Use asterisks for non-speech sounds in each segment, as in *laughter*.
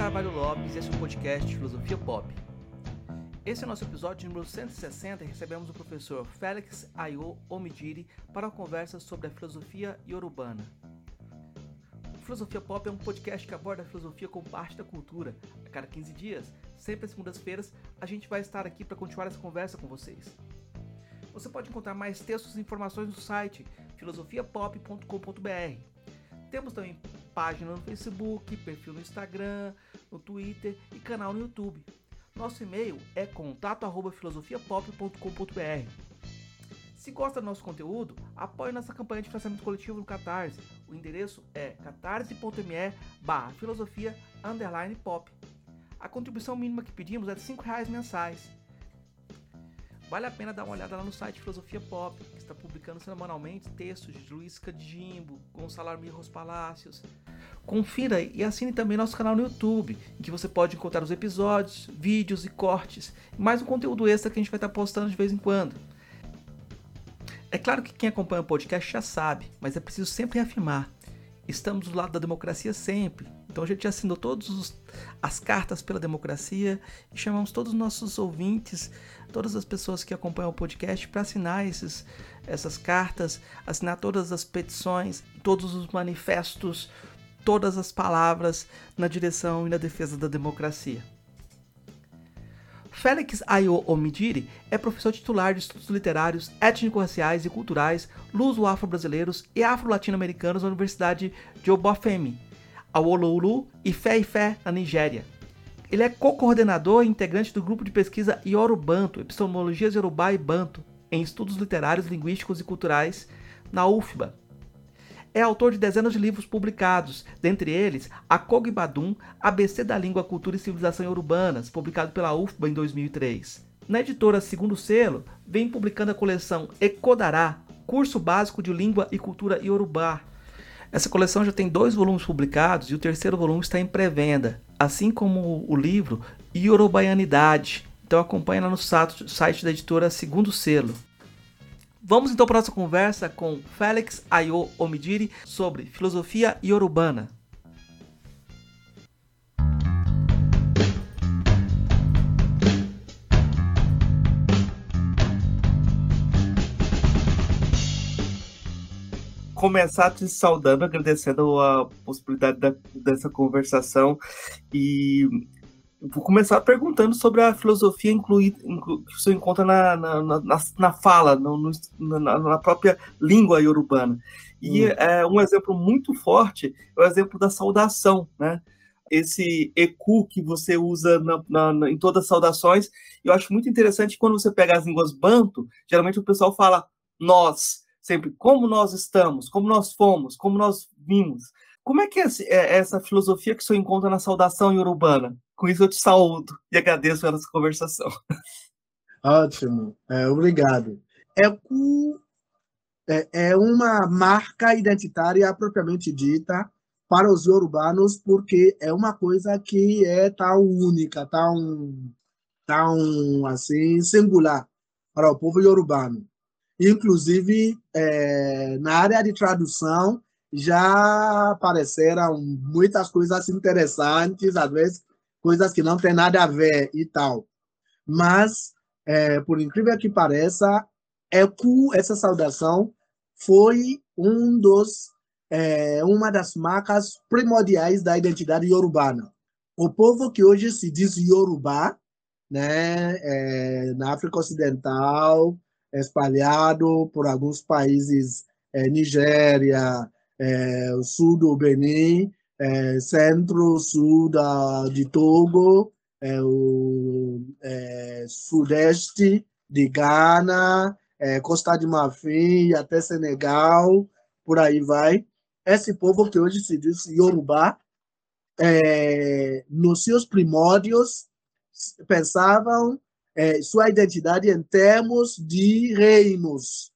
Carvalho Lopes e esse é o podcast Filosofia Pop. Esse é o nosso episódio número 160 e recebemos o professor Félix Ayo Omidiri para uma conversa sobre a filosofia iorubana. Filosofia Pop é um podcast que aborda a filosofia como parte da cultura. A cada 15 dias, sempre às segundas-feiras, a gente vai estar aqui para continuar essa conversa com vocês. Você pode encontrar mais textos e informações no site filosofiapop.com.br. Temos também página no Facebook, perfil no Instagram, no Twitter e canal no YouTube. Nosso e-mail é contato@filosofiapop.com.br. Se gosta do nosso conteúdo, apoie nossa campanha de financiamento coletivo no Catarse. O endereço é catarse.me barra filosofia pop. A contribuição mínima que pedimos é de R$ reais mensais. Vale a pena dar uma olhada lá no site Filosofia Pop, que está publicando semanalmente textos de Luiz Cadijimbo, Gonçalo Armirros Palácios. Confira e assine também nosso canal no YouTube, em que você pode encontrar os episódios, vídeos e cortes, e mais um conteúdo extra que a gente vai estar postando de vez em quando. É claro que quem acompanha o podcast já sabe, mas é preciso sempre reafirmar. Estamos do lado da democracia sempre. Então a gente assinou todas as cartas pela democracia e chamamos todos os nossos ouvintes, todas as pessoas que acompanham o podcast para assinar esses, essas cartas, assinar todas as petições, todos os manifestos, todas as palavras na direção e na defesa da democracia. Félix Ayo Omidiri é professor titular de estudos literários, étnico-raciais e culturais, luso-afro-brasileiros e afro-latino-americanos na Universidade de Obafemi, Awolowo e Fé e Fé, na Nigéria. Ele é co-coordenador e integrante do grupo de pesquisa Yorubanto, Epistemologias Yorubá e Banto, em estudos literários, linguísticos e culturais, na UFBA. É autor de dezenas de livros publicados, dentre eles A Kogbadum, ABC da Língua, Cultura e Civilização Urbanas, publicado pela UFBA em 2003. Na editora Segundo Selo, vem publicando a coleção Ekodará, Curso Básico de Língua e Cultura Yorubá. Essa coleção já tem dois volumes publicados e o terceiro volume está em pré-venda, assim como o livro Yorubaianidade. Então acompanhe lá no site da editora Segundo Selo. Vamos então para a nossa conversa com Félix Ayo Omidiri sobre filosofia iorubana. Começar te saudando, agradecendo a possibilidade da, dessa conversação e Vou começar perguntando sobre a filosofia incluída, inclu, que você encontra na, na, na, na fala, no, no, na, na, própria língua iorubana. E hum. é, um exemplo muito forte é o exemplo da saudação, né? Esse eku que você usa em todas as saudações. Eu acho muito interessante quando você pega as línguas banto, geralmente o pessoal fala nós, sempre como nós estamos, como nós fomos, como nós vimos. Como é que é, é essa filosofia que você encontra na saudação iorubana? Com isso eu te saúdo e agradeço pela conversação. *laughs* Ótimo, é, obrigado. É, é, é uma marca identitária propriamente dita para os urbanos, porque é uma coisa que é tão única, tão, tão assim, singular para o povo iorubano. Inclusive, é, na área de tradução, já apareceram muitas coisas interessantes, às vezes coisas que não tem nada a ver e tal. Mas, é, por incrível que pareça, ECU, essa saudação, foi um dos, é, uma das marcas primordiais da identidade iorubana. O povo que hoje se diz Yorubá, né, é, na África Ocidental, espalhado por alguns países, é, Nigéria, é, sul do Benin, é, centro-sul de Togo, é, o sudeste de Ghana, Costa de Marfim, até Senegal, por aí vai. Esse povo que hoje se diz Yorubá, nos seus primórdios, pensavam é, sua identidade em termos de reinos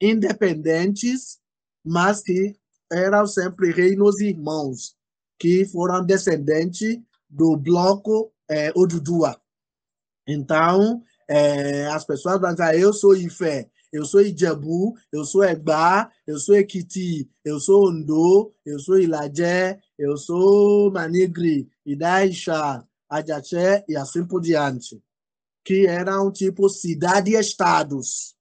independentes, mas que eram sempre reinos irmãos, que foram descendentes do bloco é, Odudua. Então, é, as pessoas vão dizer, eu sou Ifé, eu sou Ijebu, eu sou Egba, eu sou Ekiti, eu sou Ondo, eu sou Ilajé, eu sou Manigri, Idaisha, Ajaché e assim por diante, que eram tipo cidade-estados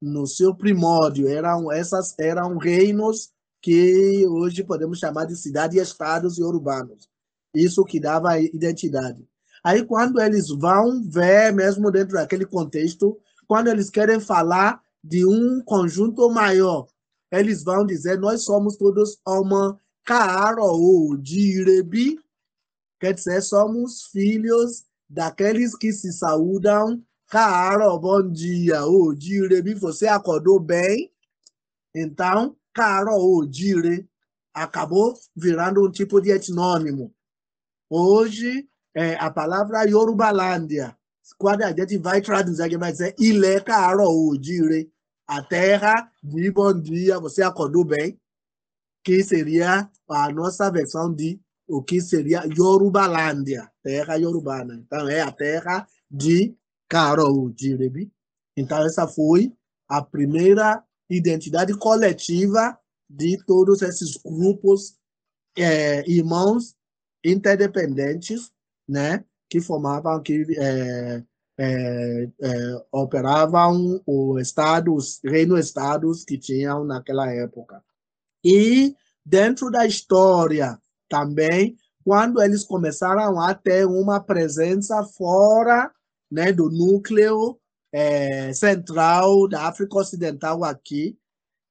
no seu primórdio, eram essas eram reinos que hoje podemos chamar de cidade-estados e urbanos. Isso que dava identidade. Aí, quando eles vão ver, mesmo dentro daquele contexto, quando eles querem falar de um conjunto maior, eles vão dizer: nós somos todos uma Kaaro Direbi, quer dizer, somos filhos daqueles que se saúdam. Kaaro, bom dia. O Direbi, você acordou bem? Então, Kaaro Dire acabou virando um tipo de etnônimo. Hoje, é, a palavra Yorubalândia, quando a gente vai traduzir, a gente vai dizer Kaaro Dire, a terra de bom dia, você acordou bem? que seria a nossa versão de o que seria Yorubalândia, terra yorubana. Então, é a terra de Carol Jirebi. Então, essa foi a primeira identidade coletiva de todos esses grupos é, irmãos interdependentes, né, que formavam, que é, é, é, operavam os estados, reino-estados que tinham naquela época. E dentro da história também, quando eles começaram a ter uma presença fora né, do núcleo é, central da África Ocidental aqui,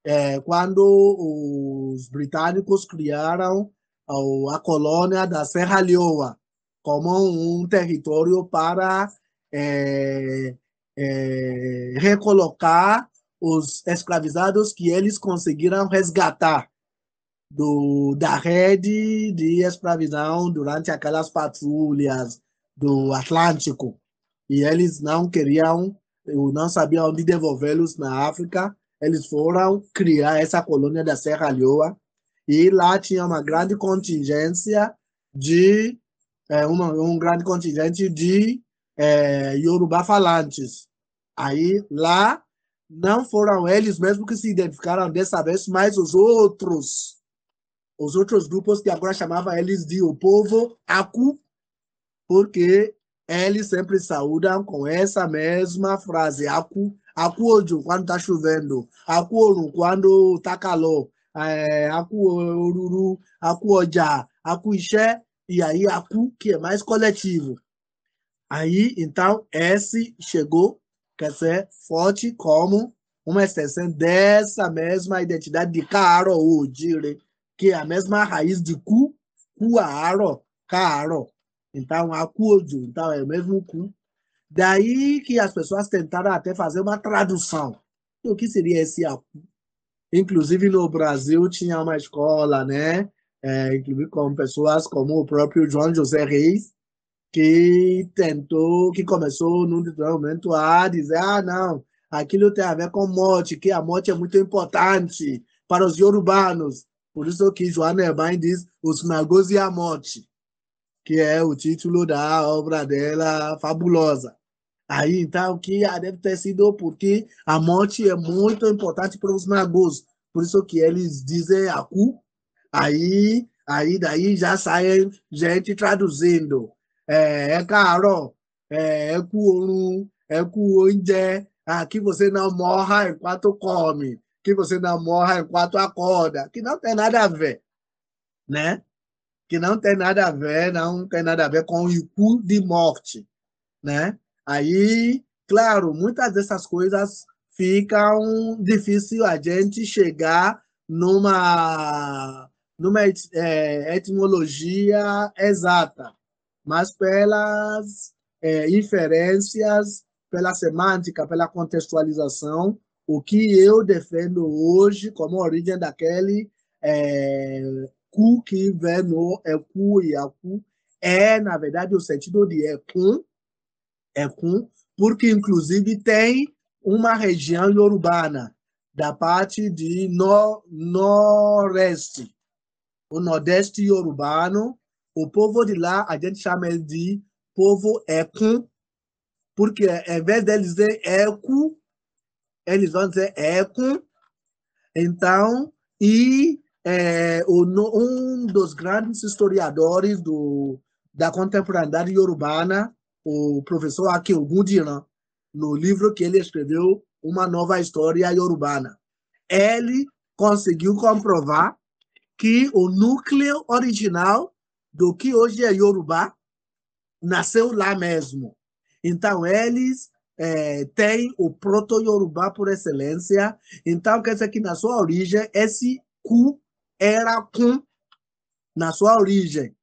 é, quando os britânicos criaram a colônia da Serra Leoa como um território para é, é, recolocar os escravizados que eles conseguiram resgatar do, da rede de escravidão durante aquelas patrulhas do Atlântico. E eles não queriam, não sabiam onde devolvê-los na África. Eles foram criar essa colônia da Serra Leoa e lá tinha uma grande contingência de é, uma, um grande contingente de é, Yoruba falantes. Aí lá não foram eles mesmos que se identificaram dessa vez, mas os outros, os outros grupos que agora chamavam eles de o povo Aku, porque eles sempre saúdam com essa mesma frase, Aku, Aku quando está chovendo, Aku quando está calor, é, Aku Oruru, Aku Oja, Aku Ixé, e aí Aku, que é mais coletivo. Aí, então, esse chegou quer ser forte como uma extensão dessa mesma identidade de Caro ou Dire, que é a mesma raiz de Ku, Kuaro, Caro. Então, acudo, então é o mesmo Ku. Daí que as pessoas tentaram até fazer uma tradução. O que seria esse Aku? Inclusive no Brasil tinha uma escola, né? É, inclusive com pessoas como o próprio João José Reis, que tentou, que começou num momento a dizer, ah, não, aquilo tem a ver com morte, que a morte é muito importante para os yorubanos. Por isso que Joana diz Os Magos e a Morte, que é o título da obra dela fabulosa. Aí, então, que deve ter sido porque a morte é muito importante para os magos. Por isso que eles dizem Aku. Aí, aí daí já sai gente traduzindo é, é caro, é, é cu é cu oúnjẹ, que você não morra enquanto come, que você não morra enquanto acorda, que não tem nada a ver, né? Que não tem nada a ver, não tem nada a ver com o cu de morte, né? Aí, claro, muitas dessas coisas ficam difícil a gente chegar numa numa é, etimologia exata mas pelas é, inferências, pela semântica, pela contextualização, o que eu defendo hoje como origem daquele é, cu que vem no ecu e acu é, na verdade, o sentido de ecum, ecum, porque inclusive tem uma região urbana da parte de no, Nordeste, o Nordeste urbano, o povo de lá, a gente chama de povo Ekun, porque ao invés deles dizer Eku, eles vão dizer Ekun. Então, e é, um dos grandes historiadores do, da contemporaneidade urbana, o professor Akil Gudiran, no livro que ele escreveu, Uma Nova História Urbana. Ele conseguiu comprovar que o núcleo original do que hoje é Yorubá nasceu lá mesmo. Então, eles é, têm o proto-Yorubá por excelência. Então, quer dizer que na sua origem, esse cu era com na sua origem,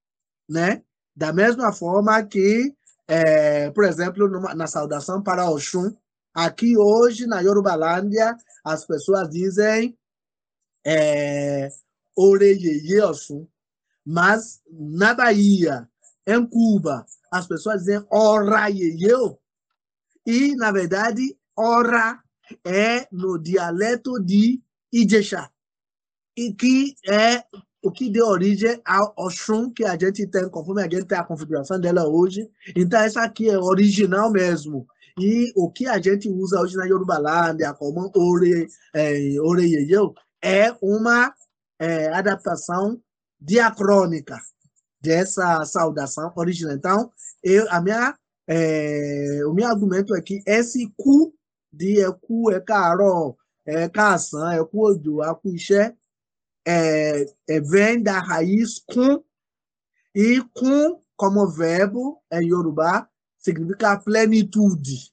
né? Da mesma forma que, é, por exemplo, numa, na saudação para Oxum, aqui hoje na Yorubalândia, as pessoas dizem é, Oreyeye Oxum, mas na Bahia, em Cuba, as pessoas dizem Ora Yeyeu, e, na verdade, Ora é no dialeto de Ijexá e que é o que deu origem ao Oxum que a gente tem, conforme a gente tem a configuração dela hoje. Então, essa aqui é original mesmo. E o que a gente usa hoje na Yorubalândia, como Ore, é, é uma é, adaptação diacrônica dessa saudação original. Então, eu, a minha, é, o meu argumento é que esse cu de é cu, é caro, é caçã, é cu ojo, é cu ixé, é, é, vem da raiz com, e com, como verbo em Yorubá, significa plenitude.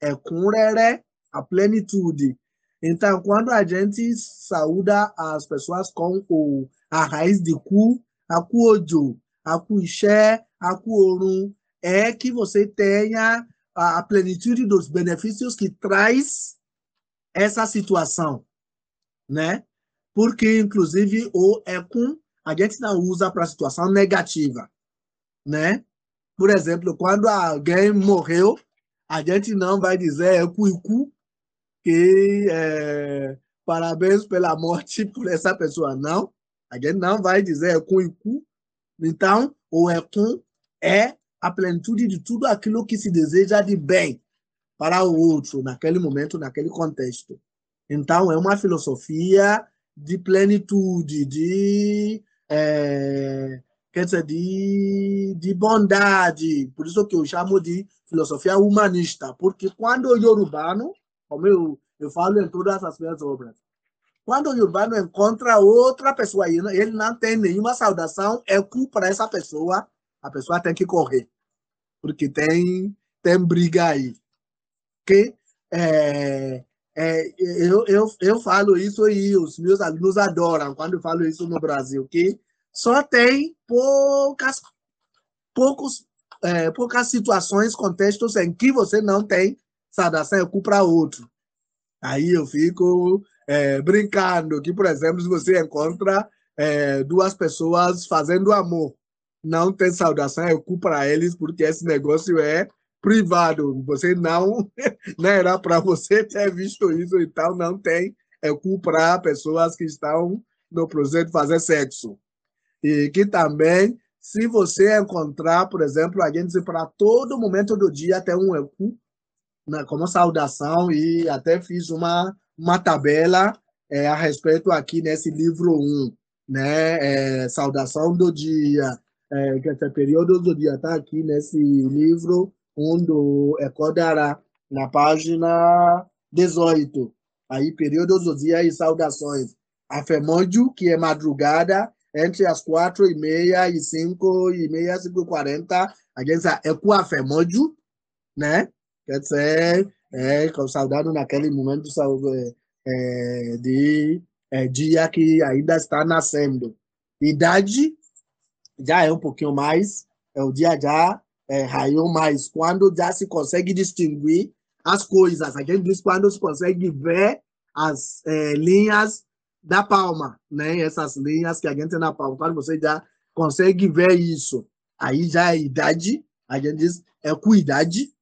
É rere, a plenitude. Então, quando a gente saúda as pessoas com o, a raiz de cu, a cu ojo, a cu ixé, a cu orun, é que você tenha a, plenitude dos benefícios que traz essa situação, né? porque, inclusive, o ECUM a gente não usa para situação negativa, né? Por exemplo, quando alguém morreu, a gente não vai dizer ECU que é, parabéns pela morte *laughs* por essa pessoa, não. A gente não vai dizer ECU Então, o ECUM é a plenitude de tudo aquilo que se deseja de bem para o outro, naquele momento, naquele contexto. Então, é uma filosofia de plenitude, de, é, quer dizer, de, de bondade. Por isso que eu chamo de filosofia humanista, porque quando o Yorubano, como eu, eu falo em todas as minhas obras, quando o Yorubano encontra outra pessoa ele não tem nenhuma saudação, é culpa essa pessoa, a pessoa tem que correr, porque tem, tem briga aí. Que é, é, eu, eu, eu falo isso e os meus alunos adoram quando eu falo isso no Brasil, que só tem poucas, poucos, é, poucas situações, contextos em que você não tem saudação é para outro. Aí eu fico é, brincando que, por exemplo, se você encontra é, duas pessoas fazendo amor, não tem saudação é para eles, porque esse negócio é privado. Você não, *laughs* não era para você ter visto isso e tal, não tem é para pessoas que estão no processo de fazer sexo. E que também, se você encontrar, por exemplo, a gente para todo momento do dia tem um ECU né, como saudação e até fiz uma, uma tabela é, a respeito aqui nesse livro 1, né? É, saudação do dia, é, que é período do dia está aqui nesse livro do Ecodará, na página 18. Aí, períodos dos dias e saudações. Afemôndio, que é madrugada, entre as quatro e meia e cinco e meia, cinco e quarenta, a gente é com afemôndio, né? Quer dizer, é, saudado naquele momento é, é, de é, dia que ainda está nascendo. Idade já é um pouquinho mais, é o dia já é, raiou mais, quando já se consegue distinguir as coisas. A gente diz quando se consegue ver as é, linhas da palma, né? Essas linhas que a gente tem na palma. Quando você já consegue ver isso, aí já é idade, a gente diz é cuidade.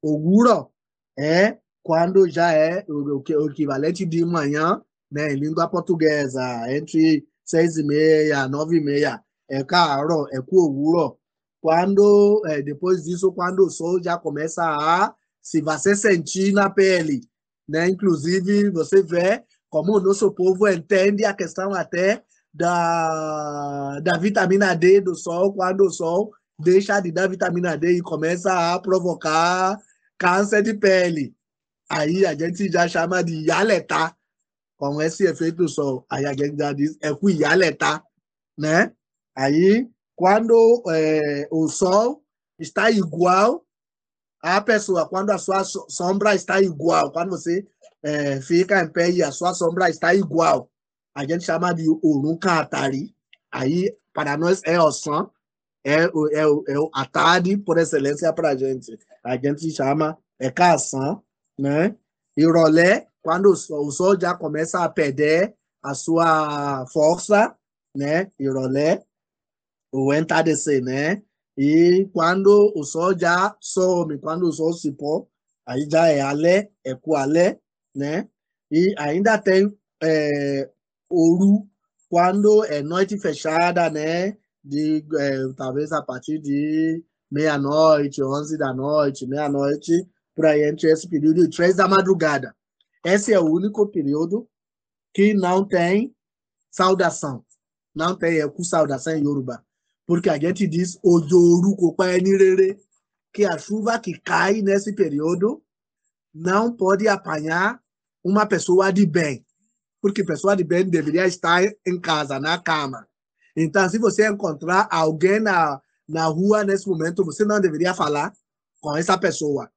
Oguro é quando já é o, o equivalente de manhã, né? Em língua portuguesa, entre seis e meia, nove e meia. É caro, é oguro. Quando, depois disso, quando o sol já começa a se você sentir na pele, né? Inclusive, você vê como o nosso povo entende a questão até da, da vitamina D do sol, quando o sol deixa de dar vitamina D e começa a provocar câncer de pele. Aí a gente já chama de yaleta, com esse efeito do sol. Aí a gente já diz é com yaleta, né? Aí, quando é, o sol está igual à pessoa, quando a sua sombra está igual, quando você é, fica em pé e a sua sombra está igual, a gente chama de Urunca Atari. Aí, para nós, é o som, é, o, é, o, é o Atari por excelência para a gente. A gente chama, é cação, né? E rolê, quando o sol já começa a perder a sua força, né? E rolê, o entardecer, né? E quando o sol já some, quando o sol se põe, aí já é alé, é coalé, né? E ainda tem é, quando é noite fechada, né? De, é, talvez a partir de meia-noite, onze da noite, meia-noite, por aí entre esse período e três da madrugada. Esse é o único período que não tem saudação. Não tem é, com saudação em Yoruba porque a gente diz ojoru rere, que a chuva que cai nesse período não pode apanhar uma pessoa de bem, porque pessoa de bem deveria estar em casa, na cama. Então, se você encontrar alguém na, na rua nesse momento, você não deveria falar com essa pessoa,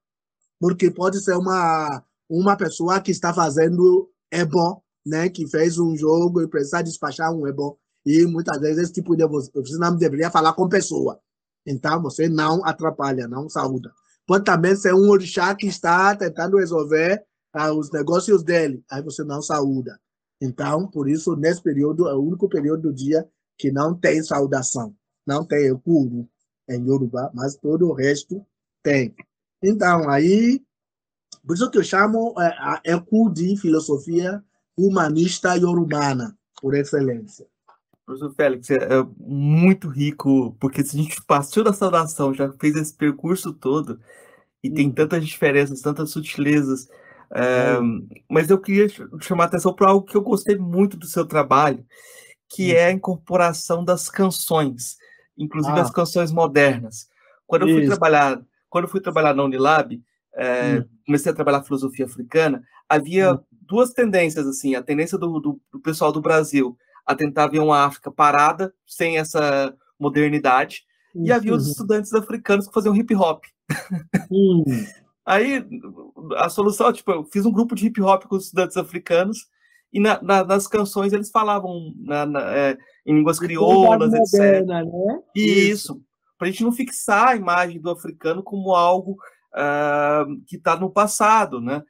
porque pode ser uma, uma pessoa que está fazendo ebo, né, que fez um jogo e precisa despachar um ebo. E muitas vezes esse tipo de você não deveria falar com pessoa. Então você não atrapalha, não saúda. Pode também ser um orixá que está tentando resolver ah, os negócios dele, aí você não saúda. Então, por isso, nesse período, é o único período do dia que não tem saudação, não tem ekuru em Yoruba, mas todo o resto tem. Então, aí, por isso que eu chamo é, a Eku de filosofia humanista yorubana, por excelência. Professor Félix, é, é muito rico, porque se a gente passou da saudação, já fez esse percurso todo, e tem uhum. tantas diferenças, tantas sutilezas. É, mas eu queria chamar a atenção para algo que eu gostei muito do seu trabalho, que é a incorporação das canções, inclusive ah. as canções modernas. Quando eu fui trabalhar, quando fui trabalhar na Unilab, é, hum. comecei a trabalhar filosofia africana, havia hum. duas tendências assim, a tendência do, do, do pessoal do Brasil a tentar ver uma África parada, sem essa modernidade, uhum. e havia os estudantes africanos que faziam hip hop. Uhum. Aí a solução, tipo, eu fiz um grupo de hip hop com os estudantes africanos, e na, na, nas canções eles falavam na, é, em línguas crioulas, etc. Moderna, né? Isso, Isso. para a gente não fixar a imagem do africano como algo uh, que está no passado, né?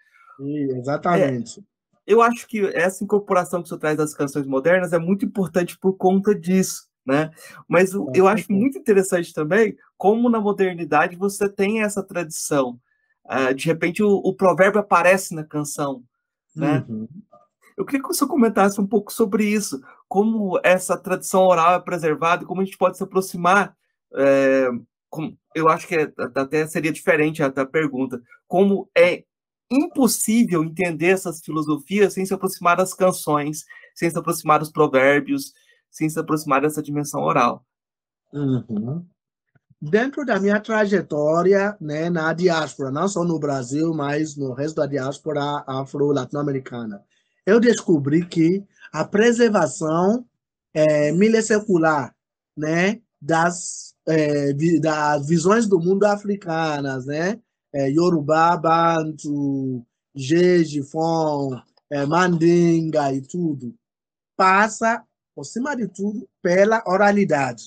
exatamente. É, eu acho que essa incorporação que você traz das canções modernas é muito importante por conta disso, né? Mas eu acho muito interessante também como na modernidade você tem essa tradição. Uh, de repente o, o, provérbio aparece na canção, né? Uhum. Eu queria que você comentasse um pouco sobre isso, como essa tradição oral é preservada como a gente pode se aproximar. É, eu acho que é, até seria diferente a, a pergunta. Como é impossível entender essas filosofias sem se aproximar das canções, sem se aproximar dos provérbios, sem se aproximar dessa dimensão oral. Uhum. Dentro da minha trajetória né, na diáspora, não só no Brasil, mas no resto da diáspora afro-latino-americana, eu descobri que a preservação é, né, das, é, das visões do mundo africanas, né, é, Yorubá, Bantu, Jeje, Fon, é, Mandinga e tudo, passa, por cima de tudo, pela oralidade.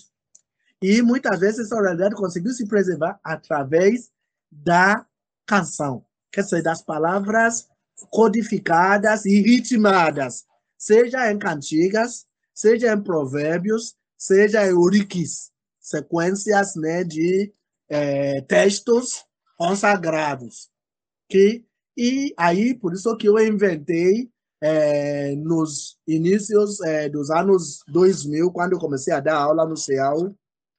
E muitas vezes essa oralidade conseguiu se preservar através da canção, quer dizer, das palavras codificadas e ritmadas, seja em cantigas, seja em provérbios, seja em uriquis, sequências né, de é, textos consagrados. Que, e aí, por isso que eu inventei é, nos inícios é, dos anos 2000, quando eu comecei a dar aula no CEAL,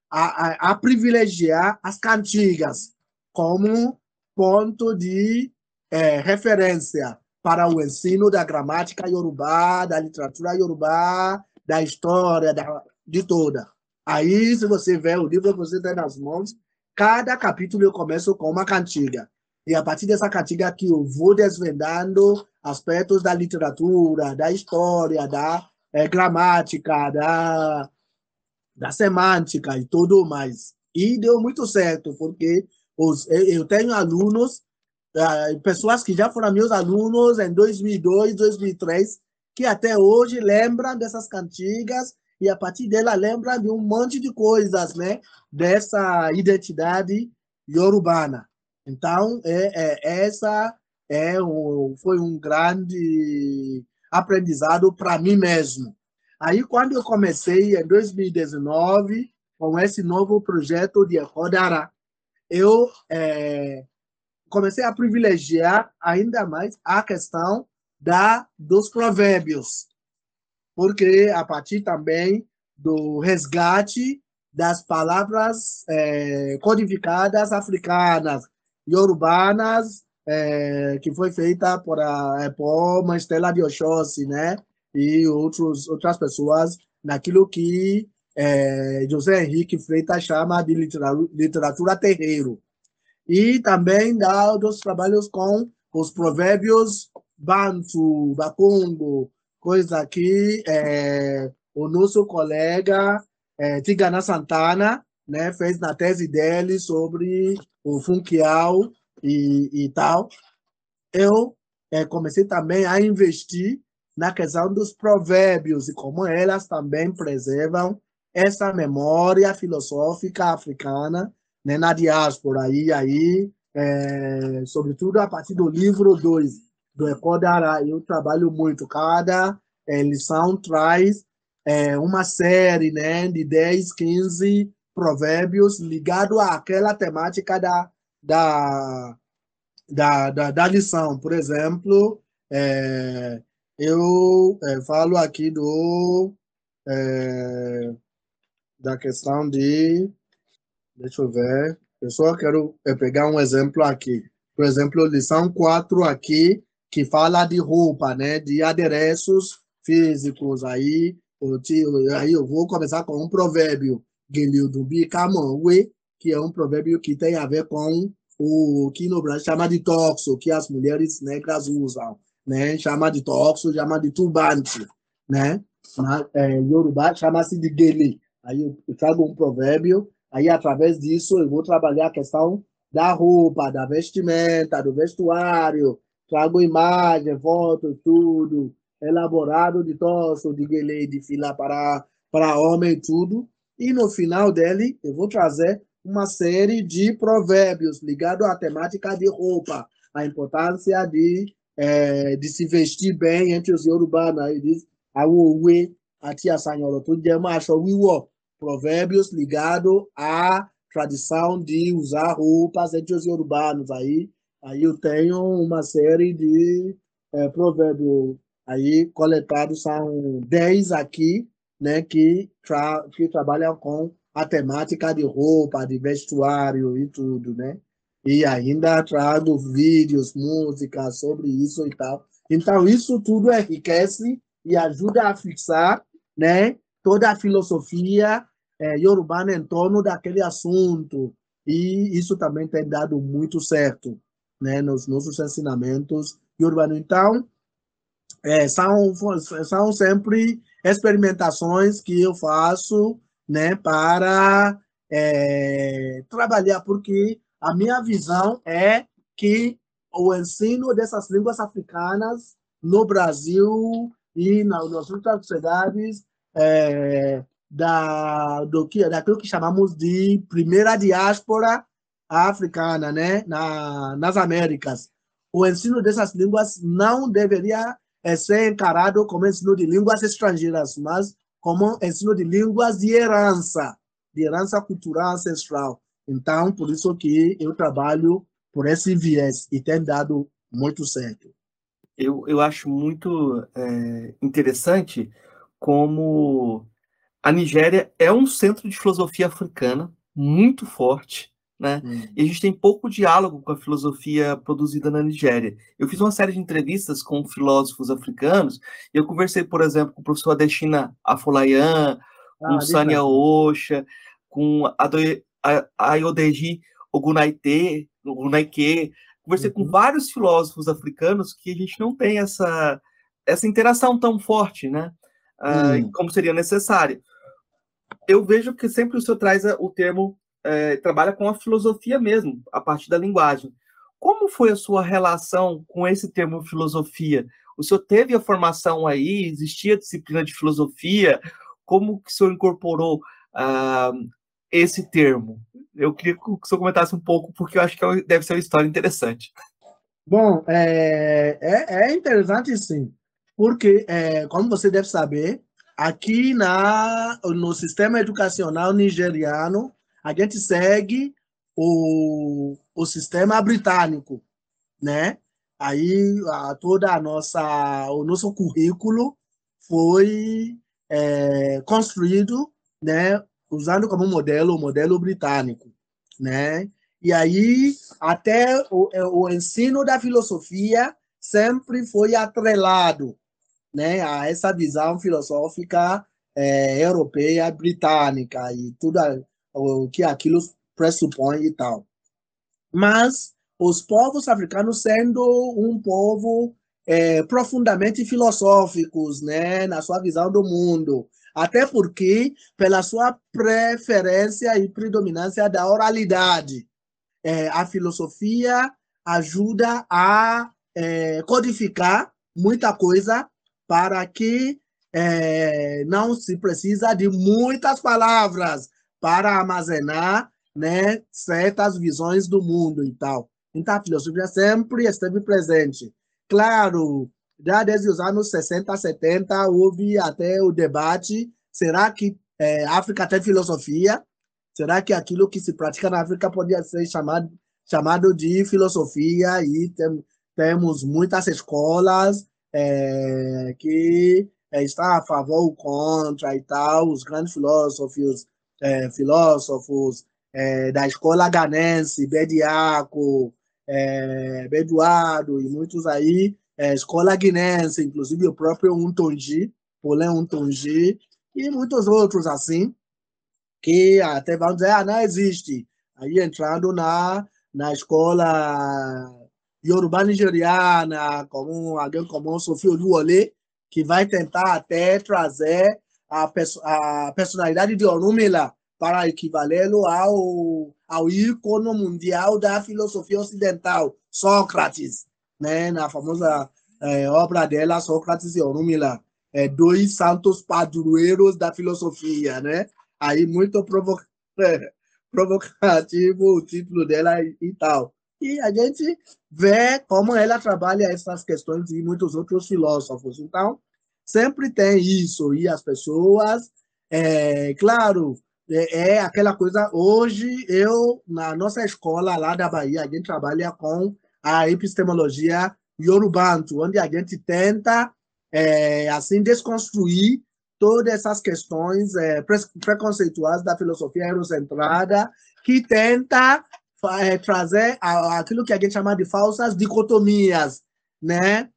a, a, a privilegiar as cantigas como ponto de é, referência para o ensino da gramática iorubá, da literatura iorubá, da história, da, de toda. Aí, se você vê o livro que você tem nas mãos, cada capítulo eu começo com uma cantiga. E a partir dessa cantiga aqui eu vou desvendando aspectos da literatura, da história, da é, gramática, da, da semântica e tudo mais. E deu muito certo, porque os, eu tenho alunos, uh, pessoas que já foram meus alunos em 2002, 2003, que até hoje lembram dessas cantigas e a partir dela lembram de um monte de coisas, né? Dessa identidade iorubana. Então, é, é, essa é um, foi um grande aprendizado para mim mesmo. Aí, quando eu comecei em 2019 com esse novo projeto de Rodara, eu é, comecei a privilegiar ainda mais a questão da dos provérbios, porque a partir também do resgate das palavras é, codificadas africanas, urbanas, é, que foi feita por, a, por uma Estela de Oxóssi, né? E outros, outras pessoas naquilo que é, José Henrique Freitas chama de literatura, literatura terreiro. E também dá outros trabalhos com os provérbios Bantu, Bakongo, coisa que é, o nosso colega é, Tigana Santana né, fez na tese dele sobre o Funkial e, e tal. Eu é, comecei também a investir na questão dos provérbios e como elas também preservam essa memória filosófica africana né, na diáspora. E aí, é, sobretudo a partir do livro 2 do Ecodara, eu trabalho muito. Cada é, lição traz é, uma série né, de 10, 15 provérbios ligado àquela temática da, da, da, da, da lição. Por exemplo, é, eu falo aqui do da questão de deixa eu ver eu só quero pegar um exemplo aqui por exemplo lição 4 aqui que fala de roupa, né, de adereços físicos. Aí, aí eu vou começar com um provérbio, Gelildubi Kamanwe, que é um provérbio que tem a ver com o que no Brasil chama de toxo, que as mulheres negras usam, né? Chama de toxo, chama de turbante, né? Na é, chama-se de geli. Aí eu, eu trago um provérbio, aí através disso eu vou trabalhar a questão da roupa, da vestimenta, do vestuário, trago imagem, foto, tudo, elaborado de torso, de guelê, de fila para, para homem, tudo. E no final dele, eu vou trazer uma série de provérbios ligados à temática de roupa, a importância de, é, de se vestir bem entre os urbanos. Aí diz, asanholo, tudo é macho, wiwo. Provérbios ligados à tradição de usar roupas entre os urbanos aí, Aí eu tenho uma série de é, provérbios aí coletados, são 10 aqui, né, que, tra que trabalham com a temática de roupa, de vestuário e tudo, né? E ainda trago vídeos, músicas sobre isso e tal. Então, isso tudo enriquece e ajuda a fixar né, toda a filosofia é, iorubana em torno daquele assunto. E isso também tem dado muito certo né, nos nossos ensinamentos urbanos. Então, é, são, são sempre experimentações que eu faço né, para é, trabalhar, porque a minha visão é que o ensino dessas línguas africanas no Brasil e nas outras sociedades é, da, do que, daquilo que chamamos de primeira diáspora africana, né, na, nas Américas. O ensino dessas línguas não deveria é, ser encarado como ensino de línguas estrangeiras, mas como ensino de línguas de herança, de herança cultural ancestral. Então, por isso que eu trabalho por esse viés e tem dado muito certo. Eu, eu acho muito é, interessante como a Nigéria é um centro de filosofia africana muito forte, né? Hum. E a gente tem pouco diálogo com a filosofia produzida na Nigéria. Eu fiz uma série de entrevistas com filósofos africanos, e eu conversei, por exemplo, com o professor Adesina Afolayan, com ah, Sania Osha, com Ayodeji Ogunaite, Ogunaike, conversei uhum. com vários filósofos africanos que a gente não tem essa, essa interação tão forte, né? Uh, como seria necessário. Eu vejo que sempre o senhor traz o termo é, trabalha com a filosofia mesmo, a partir da linguagem. Como foi a sua relação com esse termo filosofia? O senhor teve a formação aí? Existia a disciplina de filosofia? Como que o senhor incorporou uh, esse termo? Eu queria que o senhor comentasse um pouco, porque eu acho que é deve ser uma história interessante. Bom, é, é, é interessante sim, porque, é, como você deve saber, aqui na, no sistema educacional nigeriano, a gente segue o, o sistema britânico, né? Aí a, toda a nossa o nosso currículo foi é, construído, né? Usando como modelo o modelo britânico, né? E aí até o, é, o ensino da filosofia sempre foi atrelado, né? A essa visão filosófica é, europeia, britânica e tudo o que aquilo pressupõe e tal. Mas os povos africanos sendo um povo é, profundamente filosóficos, né, na sua visão do mundo, até porque pela sua preferência e predominância da oralidade, é, a filosofia ajuda a é, codificar muita coisa para que é, não se precisa de muitas palavras para armazenar né, certas visões do mundo e tal. Então, a filosofia sempre esteve presente. Claro, já desde os anos 60, 70, houve até o debate: será que é, África tem filosofia? Será que aquilo que se pratica na África poderia ser chamado, chamado de filosofia? E tem, temos muitas escolas é, que é, estão a favor ou contra e tal, os grandes filósofos é, filósofos é, da escola ganense, Bediaco, é, Beduardo e muitos aí, é, escola guinense, inclusive o próprio Untonji, Paulin Untonji, e muitos outros assim, que até vão dizer, ah, não existe. Aí entrando na, na escola Yorubá nigeriana, como alguém como o Sofia Oluwole, que vai tentar até trazer a, a personalidade de Orunmila para equivalê-lo ao, ao ícone mundial da filosofia ocidental, Sócrates, né? na famosa é, obra dela, Sócrates e Orunmila, é, dois santos padroeiros da filosofia, né? Aí muito provo *laughs* provocativo o título dela e, e tal. E a gente vê como ela trabalha essas questões e muitos outros filósofos. Então, sempre tem isso, e as pessoas, é, claro, é, é, aquela coisa. Hoje, eu, na nossa escola lá da Bahia, a gente trabalha com a epistemologia Yorubanto, onde a gente tenta, é, assim, desconstruir todas essas questões é, preconceituais da filosofia eurocentrada, que tenta é, trazer aquilo que a gente chama de falsas dicotomias, né?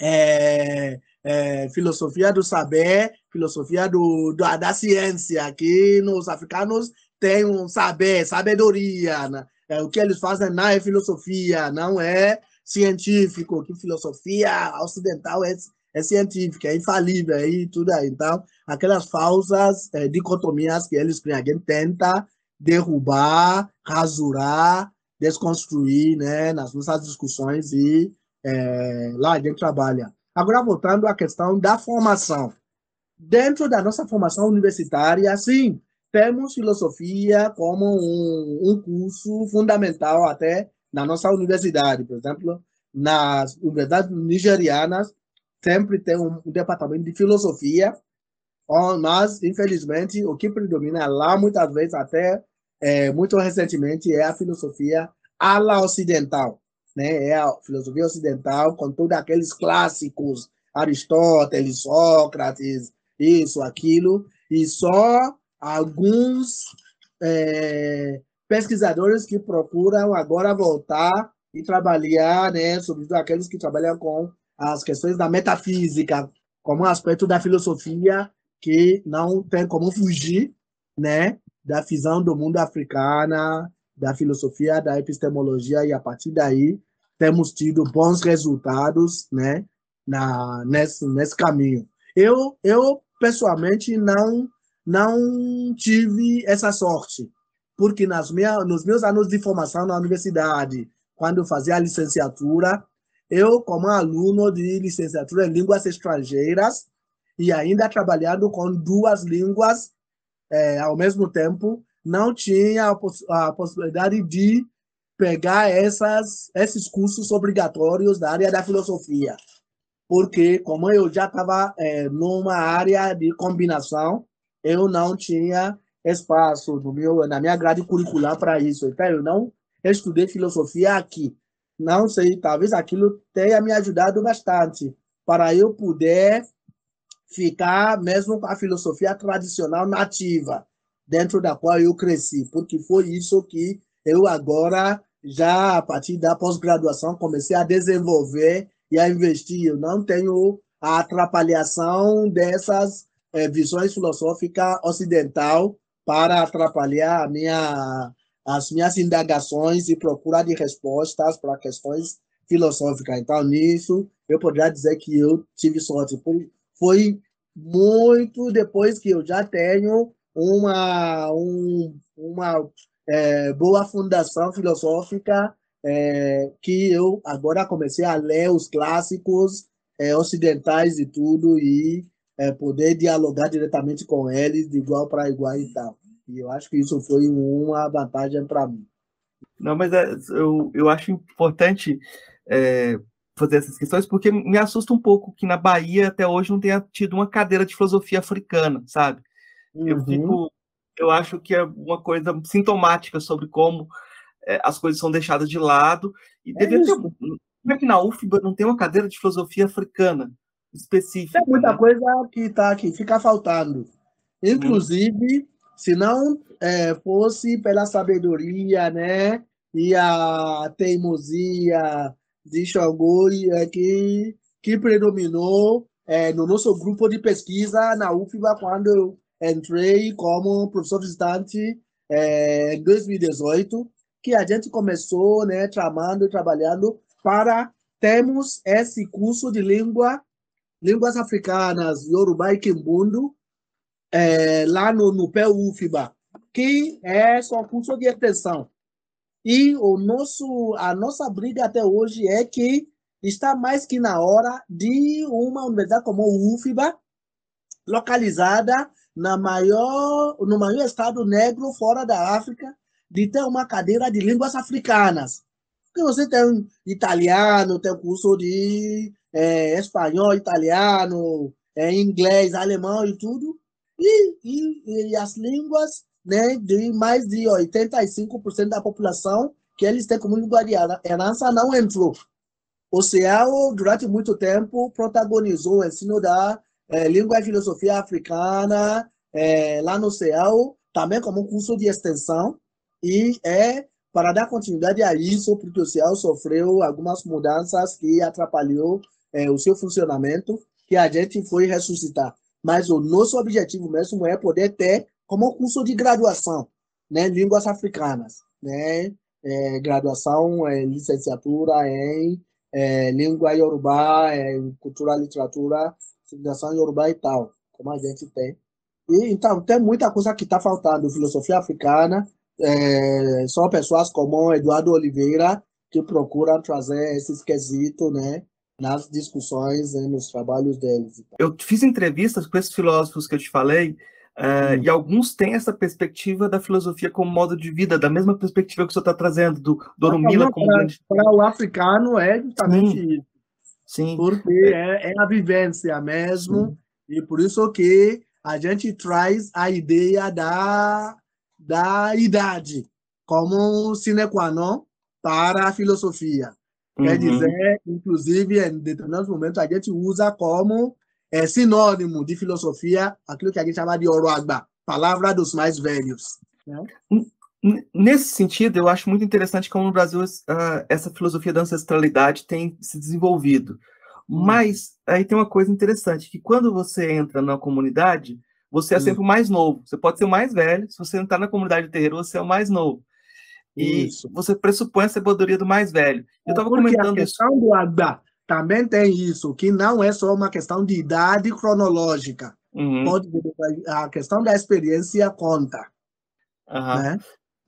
É, é, filosofia do saber, filosofia do, do, da ciência, que nos africanos tem um saber, sabedoria. Né? É, o que eles fazem não é filosofia, não é científico, que filosofia ocidental é, é científica, é infalível e tudo aí. Então, aquelas falsas é, dicotomias que eles criam, alguém tenta derrubar, rasurar, desconstruir né, nas nossas discussões e é, lá a gente trabalha. Agora, voltando à questão da formação. Dentro da nossa formação universitária, sim, temos filosofia como um, um curso fundamental até na nossa universidade. Por exemplo, nas universidades nigerianas, sempre tem um, um departamento de filosofia, mas, infelizmente, o que predomina lá, muitas vezes, até é, muito recentemente, é a filosofia ala ocidental né? É a filosofia ocidental com todos aqueles clássicos, Aristóteles, Sócrates, isso, aquilo, e só alguns é, pesquisadores que procuram agora voltar e trabalhar, né, sobretudo aqueles que trabalham com as questões da metafísica, como um aspecto da filosofia que não tem como fugir, né, da visão do mundo africana, da filosofia, da epistemologia e a partir daí temos tido bons resultados, né, na nesse nesse caminho. Eu eu pessoalmente não não tive essa sorte, porque nas minha, nos meus anos de formação na universidade, quando eu fazia a licenciatura, eu, como aluno de licenciatura em línguas estrangeiras, e ainda trabalhando com duas línguas é, ao mesmo tempo, não tinha a, poss a, possibilidade de pegar essas, esses cursos obrigatórios da área da filosofia. Porque, como eu já estava é, numa área de combinação, eu não tinha espaço no meu, na minha grade curricular para isso. Então, eu não estudei filosofia aqui. Não sei, talvez aquilo tenha me ajudado bastante para eu poder ficar mesmo com a filosofia tradicional nativa, dentro da qual eu cresci, porque foi isso que eu agora, já a partir da pós-graduação, comecei a desenvolver e a investir. Eu não tenho a atrapalhação dessas é, visões filosóficas ocidental para atrapalhar minha, as minhas indagações e procura de respostas para questões filosóficas. Então, nisso, eu poderia dizer que eu tive sorte. Foi muito depois que eu já tenho uma, um, uma é, boa fundação filosófica é, que eu agora comecei a ler os clássicos é, ocidentais e tudo e é, poder dialogar diretamente com eles de igual para igual e tal. E eu acho que isso foi uma vantagem para mim. Não, mas é, eu, eu acho importante é, fazer essas questões, porque me assusta um pouco que na Bahia até hoje não tenha tido uma cadeira de filosofia africana, sabe? Uhum. Eu fico, eu acho que é uma coisa sintomática sobre como é, as coisas são deixadas de lado e é deveria ter, como é que na UFBA não tem uma cadeira de filosofia africana específica? Tem muita né? coisa que está aqui, fica faltando. Inclusive, hum. se não é, fosse pela sabedoria, né, e a teimosia de Xangô é, que, que predominou é, no nosso grupo de pesquisa na UFBA quando entrei como professor visitante é, em 2018, que a gente começou né, tramando e trabalhando para termos esse curso de língua, línguas africanas, Yorubá e Kimbundo, é, lá no, no PUFBA, que é só curso de extensão. E o nosso, a nossa briga até hoje é que está mais que na hora de uma universidade como o UFBA, localizada na maior, no maior estado negro fora da África, de ter uma cadeira de línguas africanas. Porque você tem italiano, tem curso de é, espanhol, italiano, é, inglês, alemão e tudo. E, e, e as línguas né, de mais de 85% da população que eles têm como língua de herança não entrou. O CEAO, durante muito tempo, protagonizou o ensino da é, língua e filosofia africana é, lá no CEAO, também como curso de extensão, e é para dar continuidade a isso, porque o CEAO sofreu algumas mudanças que atrapalhou é, o seu funcionamento, que a gente foi ressuscitar. Mas o nosso objetivo mesmo é poder ter como curso de graduação, né, línguas africanas, né, é, graduação em licenciatura em é, língua iorubá, em cultura, literatura, civilização iorubá e tal, como a gente tem. E, então, tem muita coisa que está faltando, filosofia africana, é, são pessoas como Eduardo Oliveira que procuram trazer esse esquisito, né, nas discussões, né, nos trabalhos deles. Eu fiz entrevistas com esses filósofos que eu te falei, Uh, e alguns têm essa perspectiva da filosofia como modo de vida, da mesma perspectiva que o senhor está trazendo, do Dorumila como grande... para o africano é justamente Sim. isso. Sim. Porque é, é a vivência mesmo, Sim. e por isso que a gente traz a ideia da, da idade como sine qua non para a filosofia. Uhum. Quer dizer, inclusive, em determinados momentos, a gente usa como é sinônimo de filosofia, aquilo que a gente chama de oroagba, palavra dos mais velhos. Né? Nesse sentido, eu acho muito interessante como no Brasil uh, essa filosofia da ancestralidade tem se desenvolvido. Hum. Mas aí tem uma coisa interessante, que quando você entra na comunidade, você é hum. sempre o mais novo. Você pode ser o mais velho, se você entrar na comunidade de terreiro, você é o mais novo. E isso. você pressupõe a sabedoria do mais velho. Eu estava comentando a questão isso. do também tem isso, que não é só uma questão de idade cronológica. Uhum. Pode, a questão da experiência conta. Uhum. Né?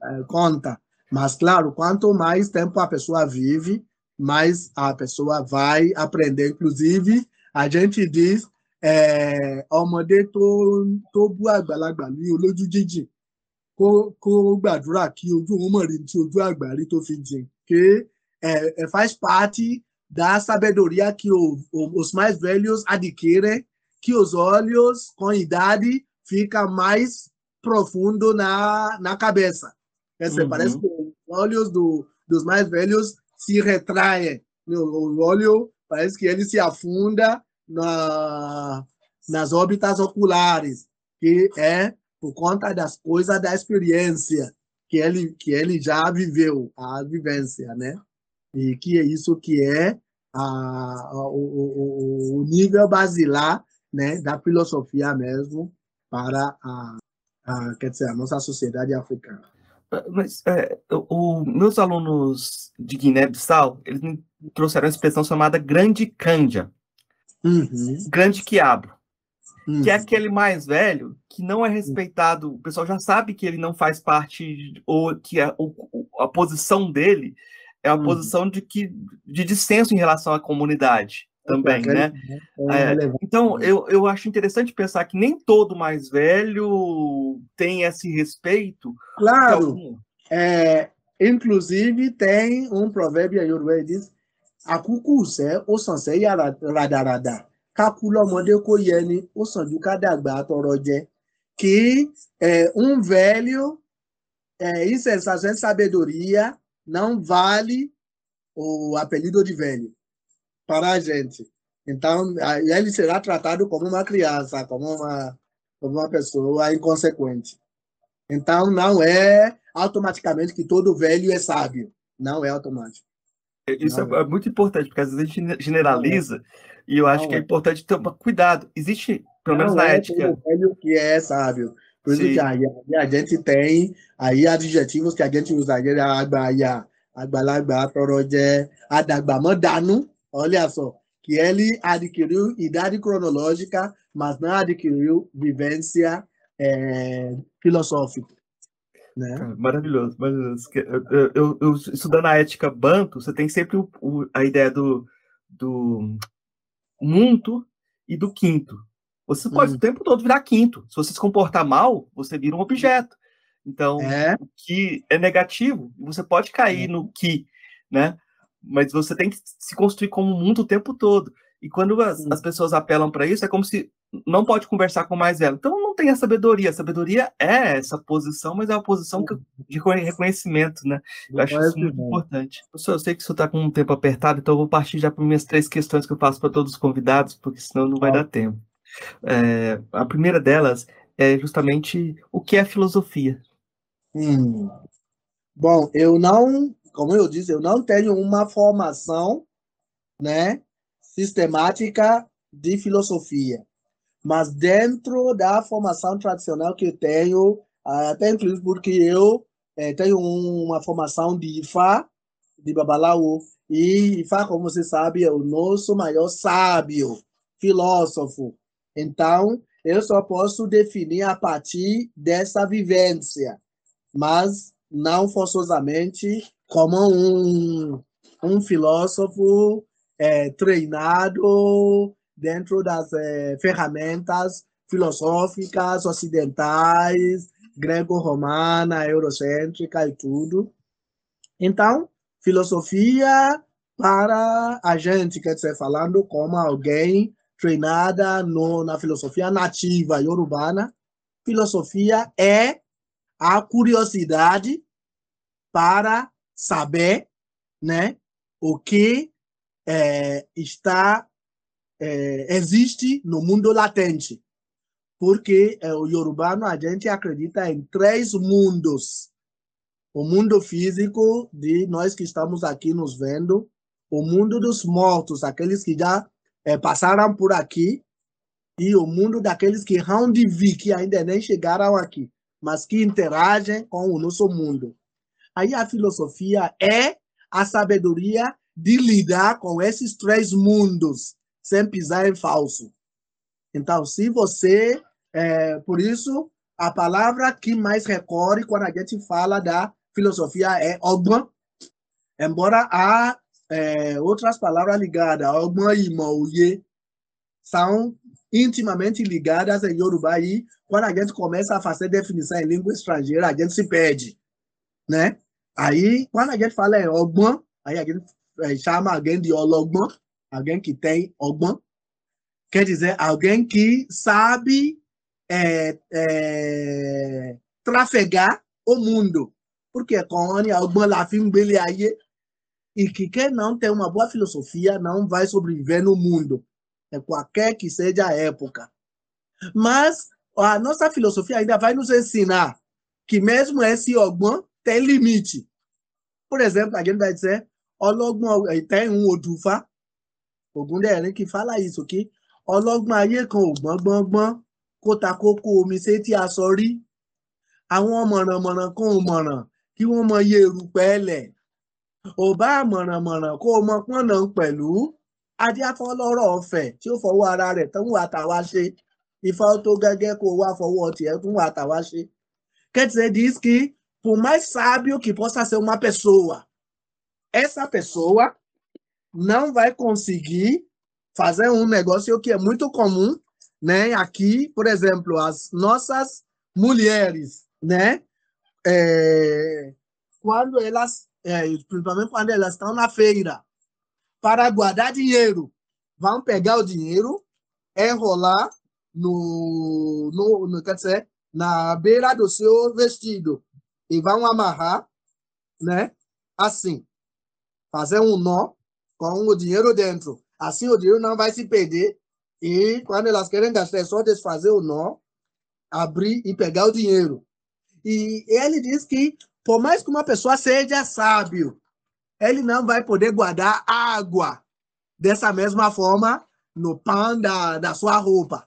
É, conta. Mas, claro, quanto mais tempo a pessoa vive, mais a pessoa vai aprender. Inclusive, a gente diz é, ọmọdé tó tó bú àgbàlagbà ní olójú jíjìn kó kó gbàdúrà kí ojú òun mọ̀ rí tí que é, faz parte da sabedoria que o, o, os mais velhos adquirem, que os olhos com idade fica mais profundo na, na cabeça. Dizer, uhum. parece que os olhos do, dos mais velhos se retraem. O olho parece que ele se afunda na, nas órbitas oculares, que é por conta das coisas da experiência que ele que ele já viveu, a vivência, né? E que é isso que é a, o, o, nível basilar né, da filosofia mesmo para a, a, quer dizer, a nossa sociedade africana. Mas é, o, meus alunos de Guiné-Bissau, eles me trouxeram uma expressão chamada grande cândia. Uhum. Grande quiabo. Uhum. Que é uhum. aquele mais velho que não é respeitado. O pessoal já sabe que ele não faz parte, ou que a, a posição dele é a uhum. posição de, que, de dissenso em relação à comunidade também, né? É, então, eu, eu acho interessante pensar que nem todo mais velho tem esse respeito. Claro. É, inclusive, tem um provérbio ayurveda que diz àkúkù sẹ́ ó sàn ràdàràdà ká kú lọ́mọdé kó yẹni ó sàn ju ká dàgbà tọrọ jẹ que é, um velho é, insensação e sabedoria não vale o apelido de velho para a gente. Então, ele será tratado como uma criança, como uma, como uma pessoa inconsequente. Então, não é automaticamente que todo velho é sábio. Não é automático. Isso é, é, muito importante, porque às vezes a gente generaliza e eu acho não que é, é importante ter cuidado. Existe, pelo menos na é ética. O que é sábio. Por isso que a, a, gente tem aí adjetivos que a gente usa. Agbaia, agbalagba, torojé, adagbamodano. Olha só, que ele adquiriu idade cronológica, mas não adquiriu vivência é, filosófica. Né? maravilhoso, maravilhoso. Eu, eu, eu, estudando a ética banto, você tem sempre o, o, a ideia do, do muito e do quinto. Você pode hum. o tempo todo virar quinto. Se você se comportar mal, você vira um objeto. Então, é. o que é negativo, você pode cair é. no que, né? Mas você tem que se construir como mundo o tempo todo. E quando as, as pessoas apelam para isso, é como se não pode conversar com o mais velho. Então não tem a sabedoria. A sabedoria é essa posição, mas é uma posição que, de reconhecimento, né? Eu acho isso muito importante. Professor, eu sei que o senhor está com um tempo apertado, então eu vou partir já para minhas três questões que eu faço para todos os convidados, porque senão não vai dar tempo. É, a primeira delas é justamente o que é filosofia. Hum. Bom, eu não, como eu disse, eu não tenho uma formação, né, sistemática de filosofia. Mas dentro da formação tradicional que eu tenho, até inclusive porque eu é, tenho uma formação de Ifá, de Babalaú, e Ifá, como você sabe, é o nosso maior sábio, filósofo. Então, eu só posso definir a partir dessa vivência, mas não forçosamente como um, um filósofo é, treinado dentro das é, ferramentas filosóficas ocidentais, greco-romana, eurocêntrica e tudo. Então, filosofia para a gente, quer dizer, falando como alguém treinada no, na filosofia nativa e urbana, filosofia é a curiosidade para saber né, o que é, está é, existe no mundo latente, porque é, o Yorubano a gente acredita em três mundos, o mundo físico de nós que estamos aqui nos vendo, o mundo dos mortos, aqueles que já é, passaram por aqui, e o mundo daqueles que hão de que ainda nem chegaram aqui, mas que interagem com o nosso mundo. Aí a filosofia é a sabedoria de lidar com esses três mundos, sem pisar em falso. Então, se você. É, por isso, a palavra que mais recorre quando a gente fala da filosofia é ogma, embora há é, outras palavras ligadas, ogma e mauye, são intimamente ligadas em Yoruba e quando a gente começa a fazer definição em língua estrangeira, a gente se perde, né? Aí, quando a gente fala em ogma, aí a gente é, chama alguém de ologma, alguém que tem ogma, quer dizer, alguém que sabe é, é, trafegar o mundo. Porque quando alguma lá aí e que quem não tem uma boa filosofia não vai sobreviver no mundo, é qualquer que seja a época. Mas a nossa filosofia ainda vai nos ensinar que mesmo esse ogma tem limite. Por exemplo, a gente vai dizer, ọlọ́gbọ́n um odufa, Ògúndẹ̀rín fala isso, que ọlọ́gbọ́n ayé kan ò gbọ́ngbọ́ngbọ́n kó ta kókó omi sétí aṣọ rí. Àwọn mọ̀rànmọ̀ràn kan ò mọ̀ràn kí wọ́n mọ iye erùpẹ̀ lẹ̀ ò bá mọ̀rànmọ̀ràn kó o mọ pọ́nà pẹ̀lú. Adíáfọ́lọ́rọ̀ ọ̀fẹ́ tí ó fọwọ́ ara rẹ̀ tán wà tàwa ṣe. Ifá tó gẹ́gẹ́ kó o wá fọwọ́ tiẹ̀ tún wà tàwa ṣe. Diz que por mais sábio que possa ser uma pessoa, essa pessoa não vai conseguir fazer um negócio que é muito comum né? Aqui, por exemplo, as nossas mulheres, né? É, quando elas, é, principalmente quando elas estão na feira, para guardar dinheiro, vão pegar o dinheiro, enrolar no, no, no quer dizer, na beira do seu vestido e vão amarrar, né? Assim, fazer um nó com o dinheiro dentro. Assim o dinheiro não vai se perder e quando elas querem gastar, é só desfazer o nó, abrir e pegar o dinheiro. E ele diz que, por mais que uma pessoa seja sábio, ele não vai poder guardar água dessa mesma forma no pão da, da sua roupa.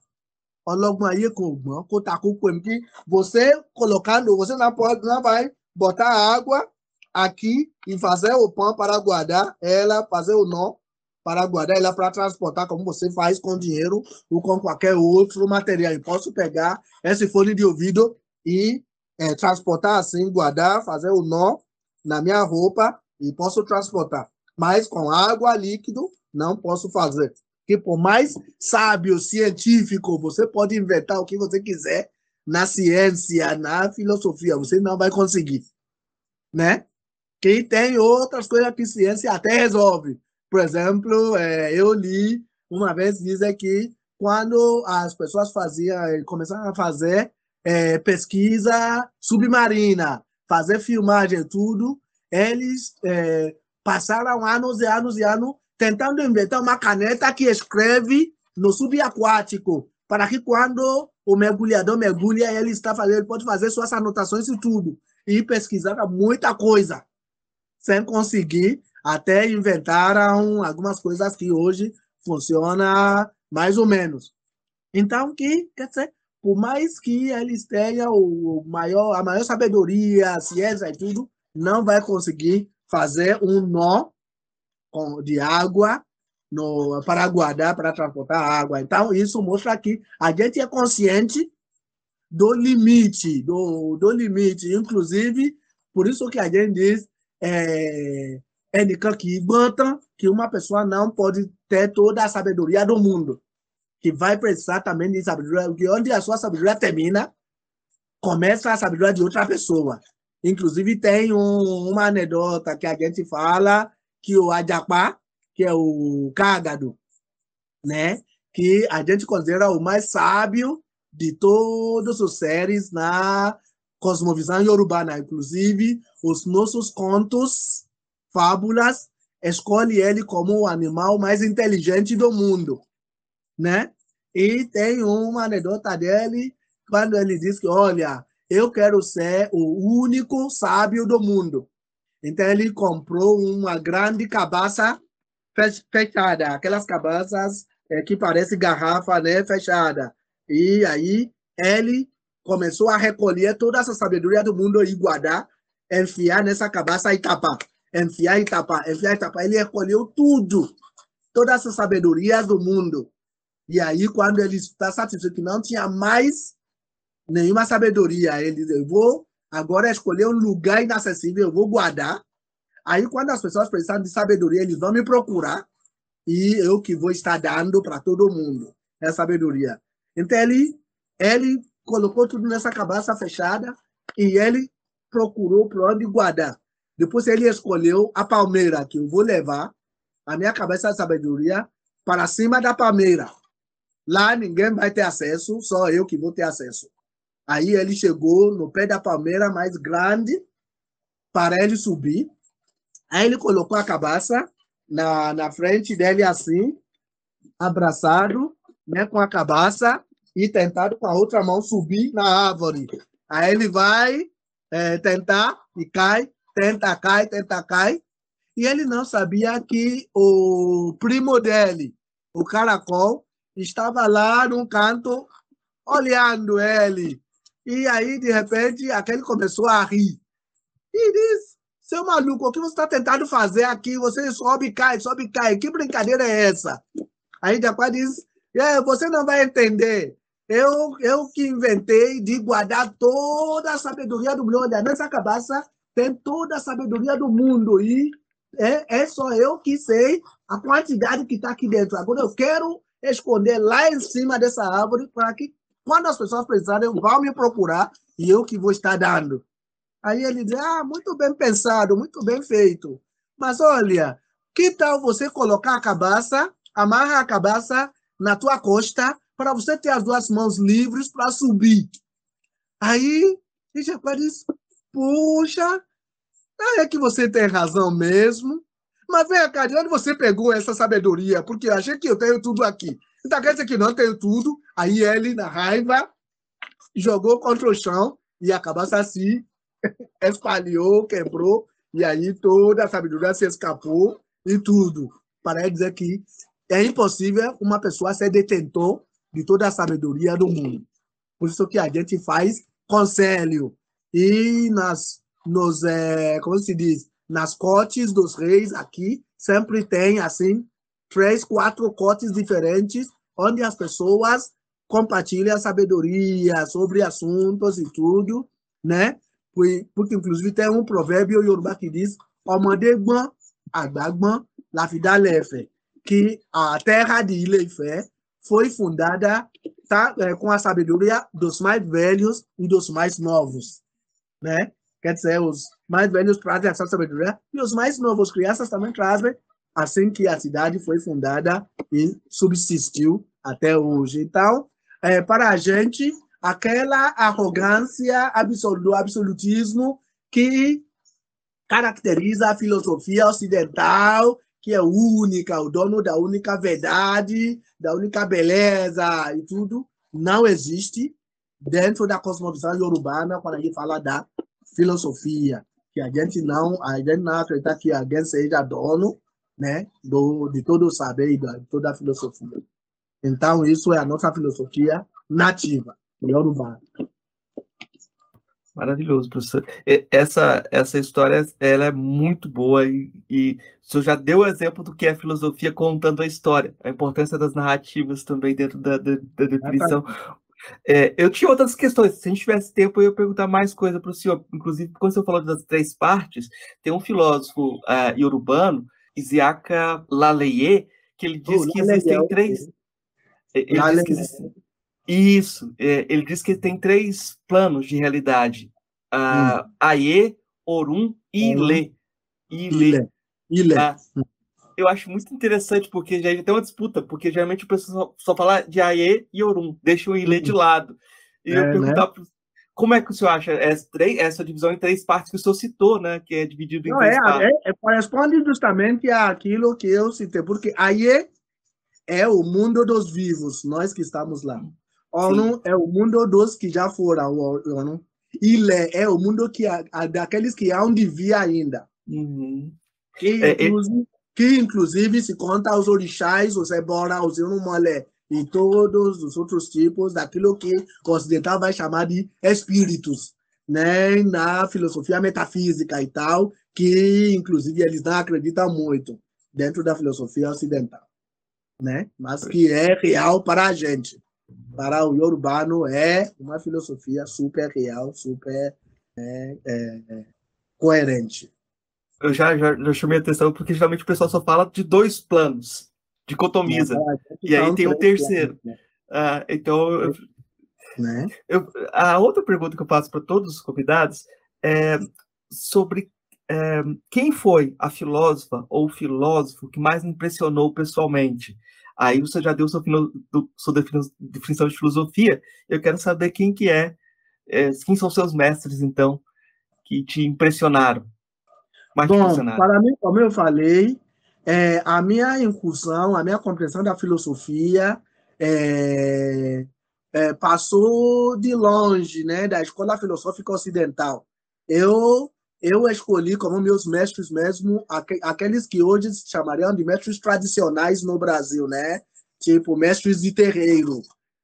Ọlọ́gbọ́n ayé kò gbọ́n kó ta kókó que você colocando, você pode, não vai botar água aqui e fazer o pão para guardar ela, fazer o nó para guardar ela para transportar, como você faz com dinheiro ou com qualquer outro material. Eu posso pegar esse fone de ouvido e é, transportar assim, guardar, fazer o nó na minha roupa e posso transportar. Mas com água líquido, não posso fazer. Que por mais sábio, científico, você pode inventar o que você quiser na ciência, na filosofia, você não vai conseguir, né? Que tem outras coisas que ciência até resolve, por exemplo, é, eu li uma vez dizer que quando as pessoas faziam, começaram a fazer é, pesquisa submarina, fazer filmagem tudo, eles é, passaram anos e anos e anos tentando inventar uma caneta que escreve no subaquático, para que quando o mergulhador mergulha, ele está fazendo, ele pode fazer suas anotações e tudo. E pesquisar muita coisa, sem conseguir até inventaram algumas coisas que hoje funcionam mais ou menos. Então, que, quer dizer, por mais que eles tenham o maior, a maior sabedoria, a ciência e tudo, não vai conseguir fazer um nó de água no, para guardar, para transportar água. Então, isso mostra que a gente é consciente do limite, do, do limite. Inclusive, por isso que a gente diz é, kì í gbọ́n tán que uma pessoa não pode ter toda a sabedoria do mundo. Que vai precisar também de sabedoria, porque onde a sua sabedoria termina, começa a sabedoria de outra pessoa. Inclusive, tem um, uma anedota que a gente fala que o Ajapá, que é o cágado, né? que a gente considera o mais sábio de todos os seres na cosmovisão urbana. Inclusive, os nossos contos fábulas, escolhe ele como o animal mais inteligente do mundo, né? E tem uma anedota dele, quando ele diz que, olha, eu quero ser o único sábio do mundo. Então ele comprou uma grande cabaça fechada, aquelas cabaças é, que parece garrafa, né, fechada. E aí ele começou a recolher toda essa sabedoria do mundo e guardar, enfiar nessa cabaça e tapar, enfiar e tapar, enfiar e tapar. Ele recolheu tudo, toda essa sabedoria do mundo. E aí, quando ele está satisfeito que não tinha mais nenhuma sabedoria, ele Eu vou agora escolher um lugar inacessível, eu vou guardar. Aí, quando as pessoas precisam de sabedoria, eles vão me procurar e eu que vou estar dando para todo mundo essa sabedoria. Então, ele, ele colocou tudo nessa cabeça fechada e ele procurou para onde guardar. Depois ele escolheu a palmeira, que eu vou levar a minha cabeça de sabedoria para cima da palmeira. Lá ninguém vai ter acesso, só eu que vou ter acesso. Aí ele chegou no pé da palmeira mais grande para ele subir. Aí ele colocou a cabeça na, na frente dele assim, abraçado, né, com a cabeça e tentado com a outra mão subir na árvore. Aí ele vai é, tentar e cai, tenta, cai, tenta, cai. E ele não sabia que o primo dele, o caracol, estava lá num canto olhando ele. E aí, de repente, aquele começou a rir. E disse: Seu maluco, o que você está tentando fazer aqui? Você sobe e cai, sobe e cai. Que brincadeira é essa? Aí depois diz: é, Você não vai entender. Eu, eu que inventei de guardar toda a sabedoria do mundo. Nessa cabeça tem toda a sabedoria do mundo. E é, é só eu que sei a quantidade que está aqui dentro. Agora eu quero esconder lá em cima dessa árvore para que, quando as pessoas precisarem, vão me procurar e eu que vou estar dando. Aí ele diz: Ah, muito bem pensado, muito bem feito. Mas olha, que tal você colocar a cabeça, amarra a cabeça na tua costa para você ter as duas mãos livres para subir. Aí, e Jacó diz, puxa, é que você tem razão mesmo. Mas vem cá, de onde você pegou essa sabedoria? Porque eu achei que eu tenho tudo aqui. Então quer dizer que não tenho tudo. Aí ele, na raiva, jogou contra o chão e a cabeça assim, *laughs* espalhou, quebrou. E aí toda a sabedoria se escapou e tudo. Para dizer que é impossível uma pessoa ser detentor de toda a sabedoria do mundo. Por isso que a gente faz conselho. E nas, nos, é, como se diz, nas cortes dos reis aqui, sempre tem, assim, três, quatro cortes diferentes, onde as pessoas compartilham a sabedoria sobre assuntos e tudo, né? Porque, inclusive, tem um provérbio Yoruba que diz: Ọmọdé gbọ́n, la fi Que a terra de Ilé-Ifẹ̀ foi fundada tá, é, com a sabedoria dos mais velhos e dos mais novos, né? Quer dizer, os mais velhos trazem essa sabedoria e os mais novos, crianças, também trazem, assim que a cidade foi fundada e subsistiu até hoje. Então, é, para a gente, aquela arrogância do absolutismo que caracteriza a filosofia ocidental que é única, o dono da única verdade, da única beleza e tudo, não existe dentro da cosmovisão urbana quando a gente fala da filosofia, que a gente não, a gente não acredita que alguém seja dono, né, do, de todo o saber e de toda a filosofia. Então, isso é a nossa filosofia nativa, urbana. Maravilhoso, professor. Essa, essa história ela é muito boa e, e o senhor já deu o exemplo do que é filosofia contando a história, a importância das narrativas também dentro da, da, da definição. É, eu tinha outras questões, se a gente tivesse tempo, eu ia perguntar mais coisa para o senhor. Inclusive, quando você falou das três partes, tem um filósofo uh, iorubano, Isiaka Laleye, que ele diz oh, que existem três. Ele diz que isso, é, ele diz que tem três planos de realidade: uh, hum. Aie, Orum e Ile. Ile. Ile. Eu acho muito interessante, porque já tem uma disputa, porque geralmente o pessoal só, só fala de Aie e Orum, deixa o Ile de lado. E é, eu perguntar né? como é que o senhor acha essa, essa, divisão em três partes que o senhor citou, né? Que é dividido em Não, três é, partes. É, é, corresponde justamente àquilo que eu citei, porque Aie é o mundo dos vivos, nós que estamos lá. ONU Sim. é o mundo dos que já foram ONU. ilha é o mundo que daqueles que há onde vir ainda. Uhum. Que, É, é- inclusive, que inclusive se conta os orixás, os ebora, os inumolé e todos os outros tipos daquilo que o ocidental vai chamar de espíritos, né? Na filosofia metafísica e tal, que inclusive eles não acreditam muito dentro da filosofia ocidental, né? Mas que é real para a gente. Para o urbano é uma filosofia super real, super é, é, é, coerente. Eu já, já, já chamei a atenção porque geralmente o pessoal só fala de dois planos, dicotomiza. E aí tem o terceiro. planos, Ah, então, eu- Né? eu- a outra pergunta que eu faço para todos os convidados é sobre é, quem foi a filósofa ou filósofo que mais impressionou pessoalmente. Aí você já deu sua, sua defini- definição de filosofia. Eu quero saber quem que é, é, quem são seus mestres, então, que te impressionaram. Mais Bom, impressionaram. para mim, como eu falei, é, a minha incursão, a minha compreensão da filosofia é, é, passou de longe, né, da escola filosófica ocidental. Eu eu escolhi como meus mestres mesmo aque- aqueles que hoje chamariam de mestres tradicionais no Brasil, né? Tipo mestres de terreiro,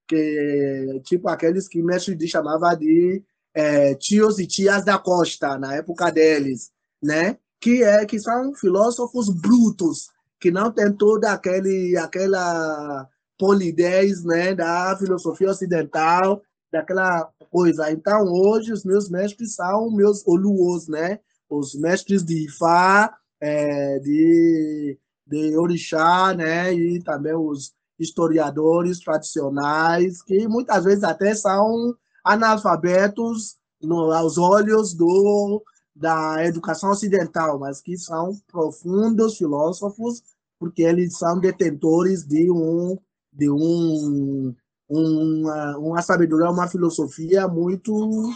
que tipo aqueles que mestre de chamava de é, tios e tias da costa na época deles, né? Que é que são filósofos brutos, que não tem toda aquele aquela polidez, né, da filosofia ocidental, daquela coisa. Então, hoje, os meus mestres são meus oluos, né? Os mestres de Ifá, é, de, de Orixá, né? E também os historiadores tradicionais, que muitas vezes até são analfabetos no, aos olhos do, da educação ocidental, mas que são profundos filósofos, porque eles são detentores de um de um uma, uma sabedoria, uma filosofia muito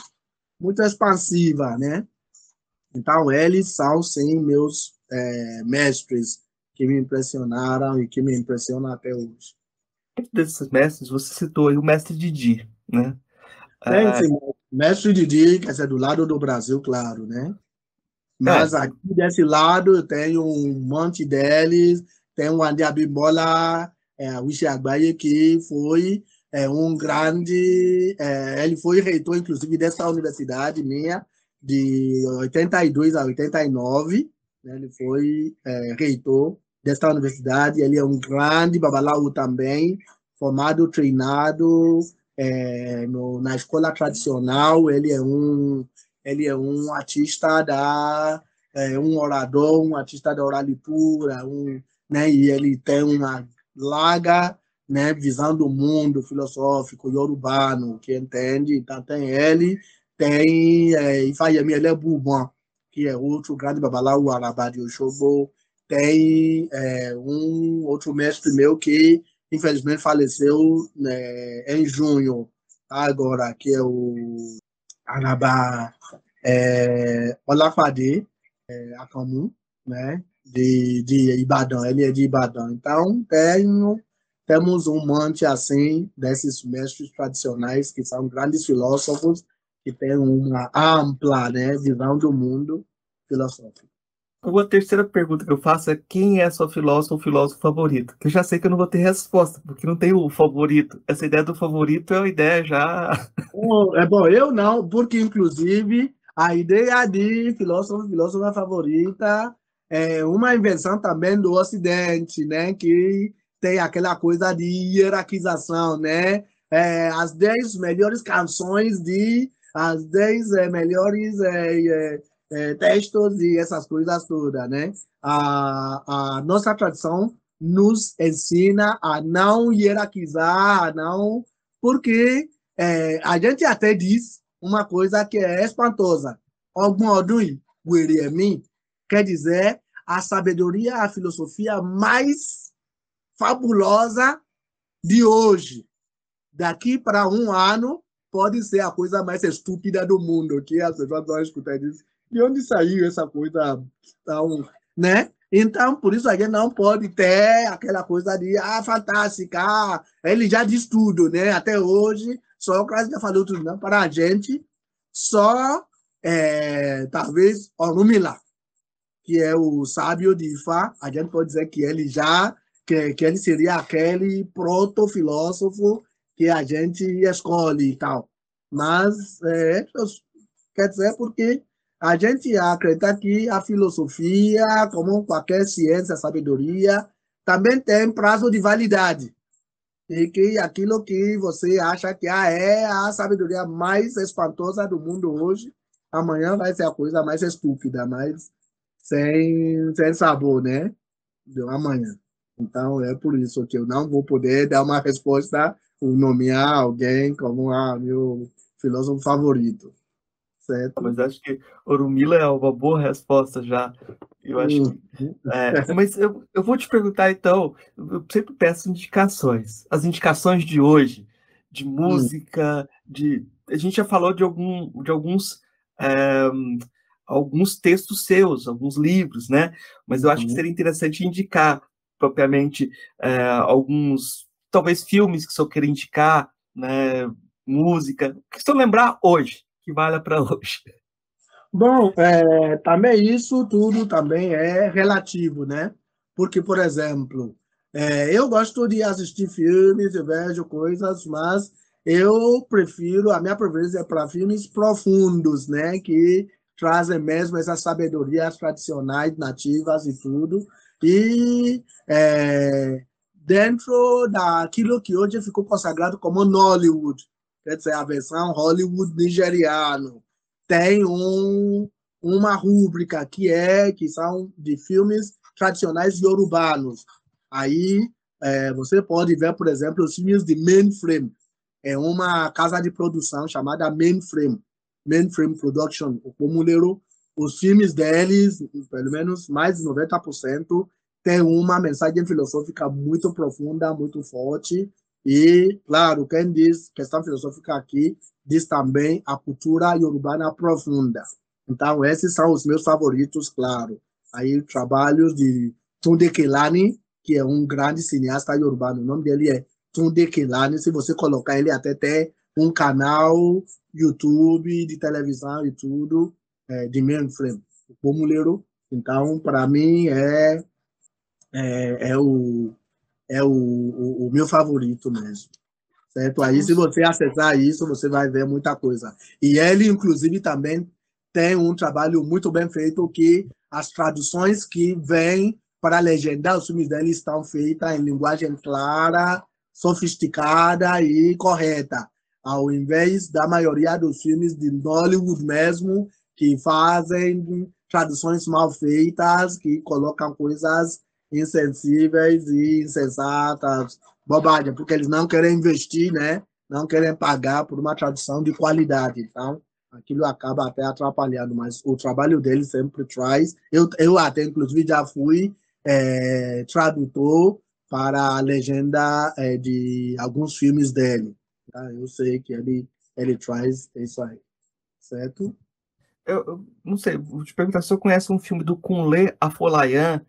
muito expansiva, né? Então eles são sim meus é, mestres que me impressionaram e que me impressionam até hoje. Desses mestres, você citou aí o mestre Didi, né? Tem, Ah, sim, mestre Didi, quer dizer, do lado do Brasil, claro, né? Mas aqui desse lado eu tenho um monte deles, tem o Andy Abimbola, é, Agbaye, que foi é, um grande. é, ele foi reitor, inclusive, dessa universidade minha, de 82 a 89. né, ele foi é, reitor desta universidade. Ele é um grande babalaú também, formado, treinado é, no, na escola tradicional. Ele é um, ele é um artista da. É, um orador, um artista da oralitura, um, né, e ele tem uma larga né, visão do mundo filosófico e urbano, que entende. Então, tem ele, tem é, Ifayemi que é outro grande babaláu arabá de Oxogbo. Tem é, um outro mestre meu que, infelizmente, faleceu né, em junho, agora, que é o Arabá é, Olafade é, Akamu, né, de, de Ibadan. Ele é de Ibadan. Então, tenho temos um monte assim desses mestres tradicionais que são grandes filósofos que têm uma ampla né, visão do mundo filosófico. Uma terceira pergunta que eu faço é quem é sua filósofa ou filósofo favorito? Que eu já sei que eu não vou ter resposta, porque não tem o favorito. Essa ideia do favorito é uma ideia já. *laughs* É bom, eu não, porque inclusive a ideia de filósofo, filósofa favorita é uma invenção também do Ocidente, né? Que tem aquela coisa de hierarquização, né? É, as 10 melhores canções de as 10 é, melhores é, é, é, textos e essas coisas todas, né? A, a nossa tradição nos ensina a não hierarquizar, a não... Porque é, a gente até diz uma coisa que é espantosa. Yìí, wèrè ẹ̀mí, quer dizer, a sabedoria, a filosofia mais fabulosa de hoje. Daqui para um ano, pode ser a coisa mais estúpida do mundo, que as pessoas vão escutar e de onde saiu essa coisa tão... Né? Então, por isso a gente não pode ter aquela coisa de, ah, fantástica, ah, ele já diz tudo, né? Até hoje, Sócrates já falou tudo, não? Para a gente, só é, talvez Orumila, que é o sábio de Ifá, a gente pode dizer que ele já que, que ele seria aquele proto-filósofo que a gente escolhe e tal. Mas, é, quer dizer, porque a gente acredita que a filosofia, como qualquer ciência, sabedoria, também tem prazo de validade. E que aquilo que você acha que ah, é a sabedoria mais espantosa do mundo hoje, amanhã vai ser a coisa mais estúpida, mais sem, sem sabor, né? Do amanhã. Então, é por isso que eu não vou poder dar uma resposta ou nomear alguém como ah, meu filósofo favorito. Certo? Mas acho que Orumila é uma boa resposta já. Eu acho que, uhum. é, *laughs* mas eu, eu vou te perguntar então, eu sempre peço indicações. As indicações de hoje, de hum. música, de a gente já falou de, algum, de alguns é, alguns textos seus, alguns livros, né? Mas eu acho que uhum. seria interessante indicar propriamente é, alguns, talvez filmes que senhor queira indicar, né? Música, o que senhor lembrar hoje, que valha para *laughs* hoje. Bom, é, também isso tudo também é relativo, né? Porque, por exemplo, é, eu gosto de assistir filmes, eu vejo coisas, mas eu prefiro, a minha preferência é para filmes profundos, né? Que trazem mesmo essas sabedorias tradicionais, nativas e tudo. E é, dentro daquilo que hoje ficou consagrado como Nollywood, quer dizer, a versão Hollywood nigeriano, tem um, uma rúbrica que é que são de filmes tradicionais yorubanos. Aí é, você pode ver, por exemplo, os filmes de Mainframe. É uma casa de produção chamada Mainframe Mainframe Production, o Comuleiro, os filmes deles, pelo menos mais de 90%, tem uma mensagem filosófica muito profunda, muito forte. E, claro, quem diz questão filosófica aqui, diz também a cultura urbana profunda. Então, esses são os meus favoritos, claro. Aí, trabalhos de Tunde Kelani, que é um grande cineasta urbano. O nome dele é Tunde Kelani. Se você colocar ele, até tem um canal YouTube, de televisão e tudo, é, de mainframe. O Pomuleiro, então, para mim, é, é, é, o, é o, o, o meu favorito mesmo. Certo? Aí, se você acessar isso, você vai ver muita coisa. E ele, inclusive, também tem um trabalho muito bem feito que as traduções que vêm para legendar os filmes dele estão feitas em linguagem clara, sofisticada e correta ao invés da maioria dos filmes de Hollywood mesmo, que fazem traduções mal feitas, que colocam coisas insensíveis e insensatas, bobagem, porque eles não querem investir, né? Não querem pagar por uma tradução de qualidade. Então, aquilo acaba até atrapalhando, mas o trabalho dele sempre traz. Eu, eu até, inclusive, já fui é, tradutor para a legenda é, de alguns filmes dele. Tá? Eu sei que ele, ele traz isso aí, certo? Eu, eu não sei, vou te perguntar se eu conhece um filme do Kunle Afolayan,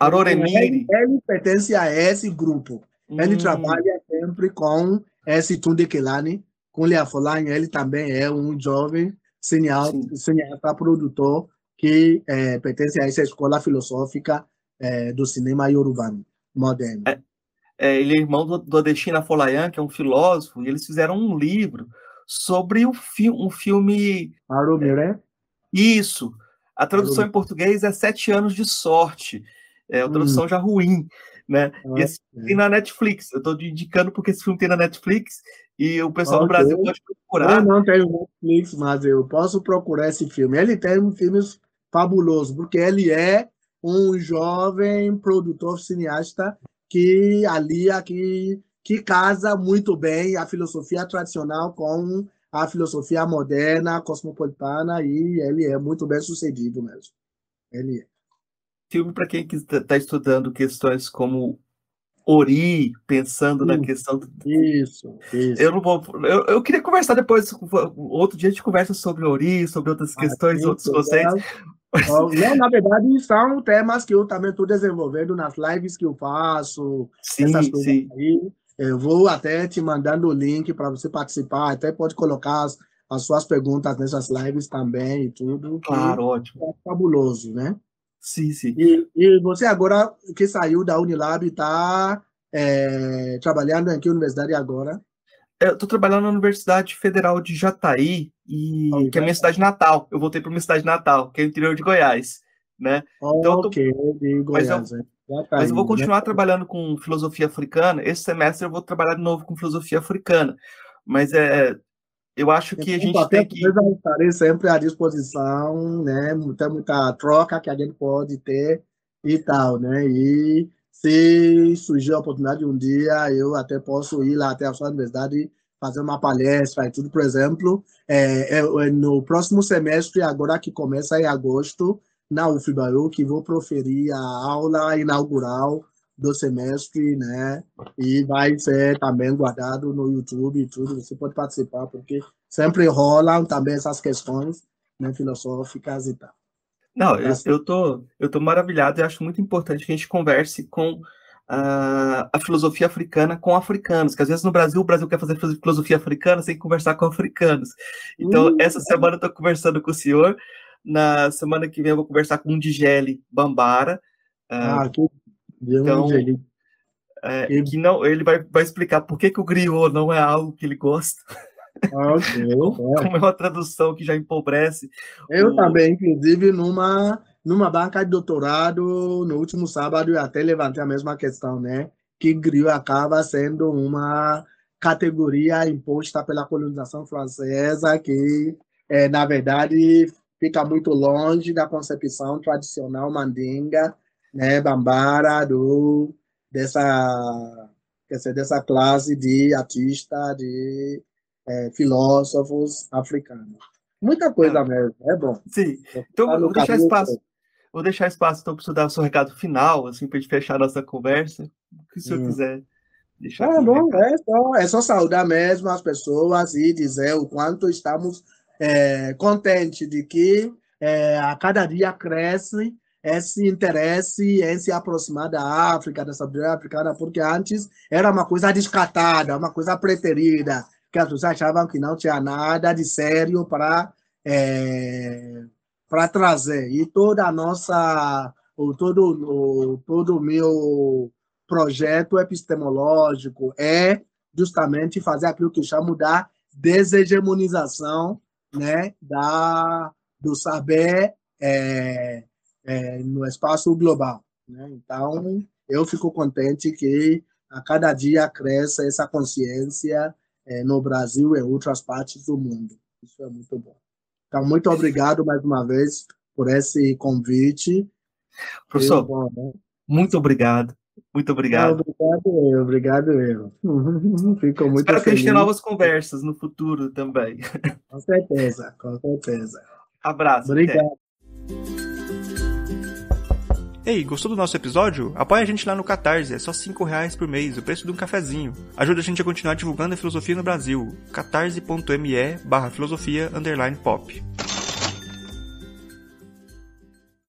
Aroremiri. Ele, ele pertence a esse grupo. Hum. Ele trabalha sempre com esse Tunde Kelani. Kunle Afolayan, ele também é um jovem cineasta, cineasta produtor que é, pertence a essa escola filosófica é, do cinema iorubano moderno. É, é, ele é irmão do, do Adestina Folayan, que é um filósofo, e eles fizeram um livro sobre um, fi um filme. Arumi, né? Isso. A tradução Arumi. em português é Sete Anos de Sorte. É a tradução hum. já ruim, né? Ah, esse é. tem na Netflix. Eu estou indicando porque esse filme tem na Netflix e o pessoal okay. do Brasil pode procurar. Eu não tenho Netflix, mas eu posso procurar esse filme. Ele tem um filme fabuloso, porque ele é um jovem produtor cineasta que alia, que, que casa muito bem a filosofia tradicional com a filosofia moderna, cosmopolitana, e ele é muito bem sucedido mesmo. Ele é. Filme para quem está estudando questões como Ori, pensando na questão. Do... Isso, isso. Eu não vou. Eu, eu queria conversar depois. Outro dia a gente conversa sobre Ori, sobre outras ah, questões, ah, outros conceitos. Não, na verdade, são temas que eu também estou desenvolvendo nas lives que eu faço. Sim, sim. aí. Eu vou até te mandando o link para você participar. Até pode colocar as, as suas perguntas nessas lives também e tudo. Claro, ótimo. É fabuloso, né? Sim, sim. E, e você agora que saiu da Unilab está é, trabalhando em que universidade agora? Eu estou trabalhando na Universidade Federal de Jataí, e, oh, que é a minha cidade natal. Eu voltei para minha cidade natal, que é o interior de Goiás, né? Oh, então, tô... ok, de Goiás, eu, mas eu vou continuar trabalhando com filosofia africana. Esse semestre eu vou trabalhar de novo com filosofia africana. Mas é, eu acho que a gente então, tem que. Eu estarei sempre à disposição, né? Muita, muita troca que a gente pode ter e tal, né? E se surgir a oportunidade um dia, eu até posso ir lá até a sua universidade fazer uma palestra e tudo, por exemplo, é, é, é no próximo semestre, agora que começa em agosto, na UFBAU, que vou proferir a aula inaugural do semestre, né? E vai ser também guardado no YouTube e tudo. Você pode participar, porque sempre rolam também essas questões né, filosóficas e tal. Não, eu, eu, tô, eu tô maravilhado e acho muito importante que a gente converse com a, a filosofia africana com africanos, que às vezes no Brasil o Brasil quer fazer filosofia africana sem conversar com africanos. Então, uh, essa semana eu tô conversando com o senhor, na semana que vem eu vou conversar com o Digele Bambara. Ah, uh, que então, é, que não, ele vai, vai explicar por que, que o griot não é algo que ele gosta. Okay, *laughs* como, é uma tradução que já empobrece. Eu o... também, inclusive, numa, numa banca de doutorado, no último sábado, eu até levantei a mesma questão, né? Que griot acaba sendo uma categoria imposta pela colonização francesa, que, é, na verdade, fica muito longe da concepção tradicional mandinga, né, bambara, do, dessa, quer dizer, dessa classe de artista, de é, filósofos africanos. Muita coisa é. mesmo, é bom. Sim. Então, tá vou deixar espaço. Vou deixar espaço então, para você dar o seu recado final, assim, para a gente fechar a nossa conversa. O que o senhor hum. quiser deixar. Ah, bom, é só, é só saudar mesmo as pessoas e dizer o quanto estamos é, contentes de que é, a cada dia cresce esse interesse em se aproximar da África, da sabedoria africana, porque antes era uma coisa descartada, uma coisa preterida, que as pessoas achavam que não tinha nada de sério para é, para trazer. E toda a nossa, o, todo o todo meu projeto epistemológico é justamente fazer aquilo que eu chamo da deshegemonização né, da, do saber é, é, no espaço global. Né? Então, eu fico contente que a cada dia cresça essa consciência é, no Brasil e em outras partes do mundo. Isso é muito bom. Então, muito obrigado mais uma vez por esse convite. Professor, bom, né? muito obrigado. Muito obrigado. obrigado eu, obrigado eu. *laughs* Fico muito Espero feliz. que a gente tenha novas conversas no futuro também. Com certeza, com certeza. Abraço. Obrigado. Até. Ei, gostou do nosso episódio? Apoia a gente lá no Catarse, é só 5 reais por mês, o preço de um cafezinho. Ajuda a gente a continuar divulgando a filosofia no Brasil. catarse.me barra filosofia underline pop.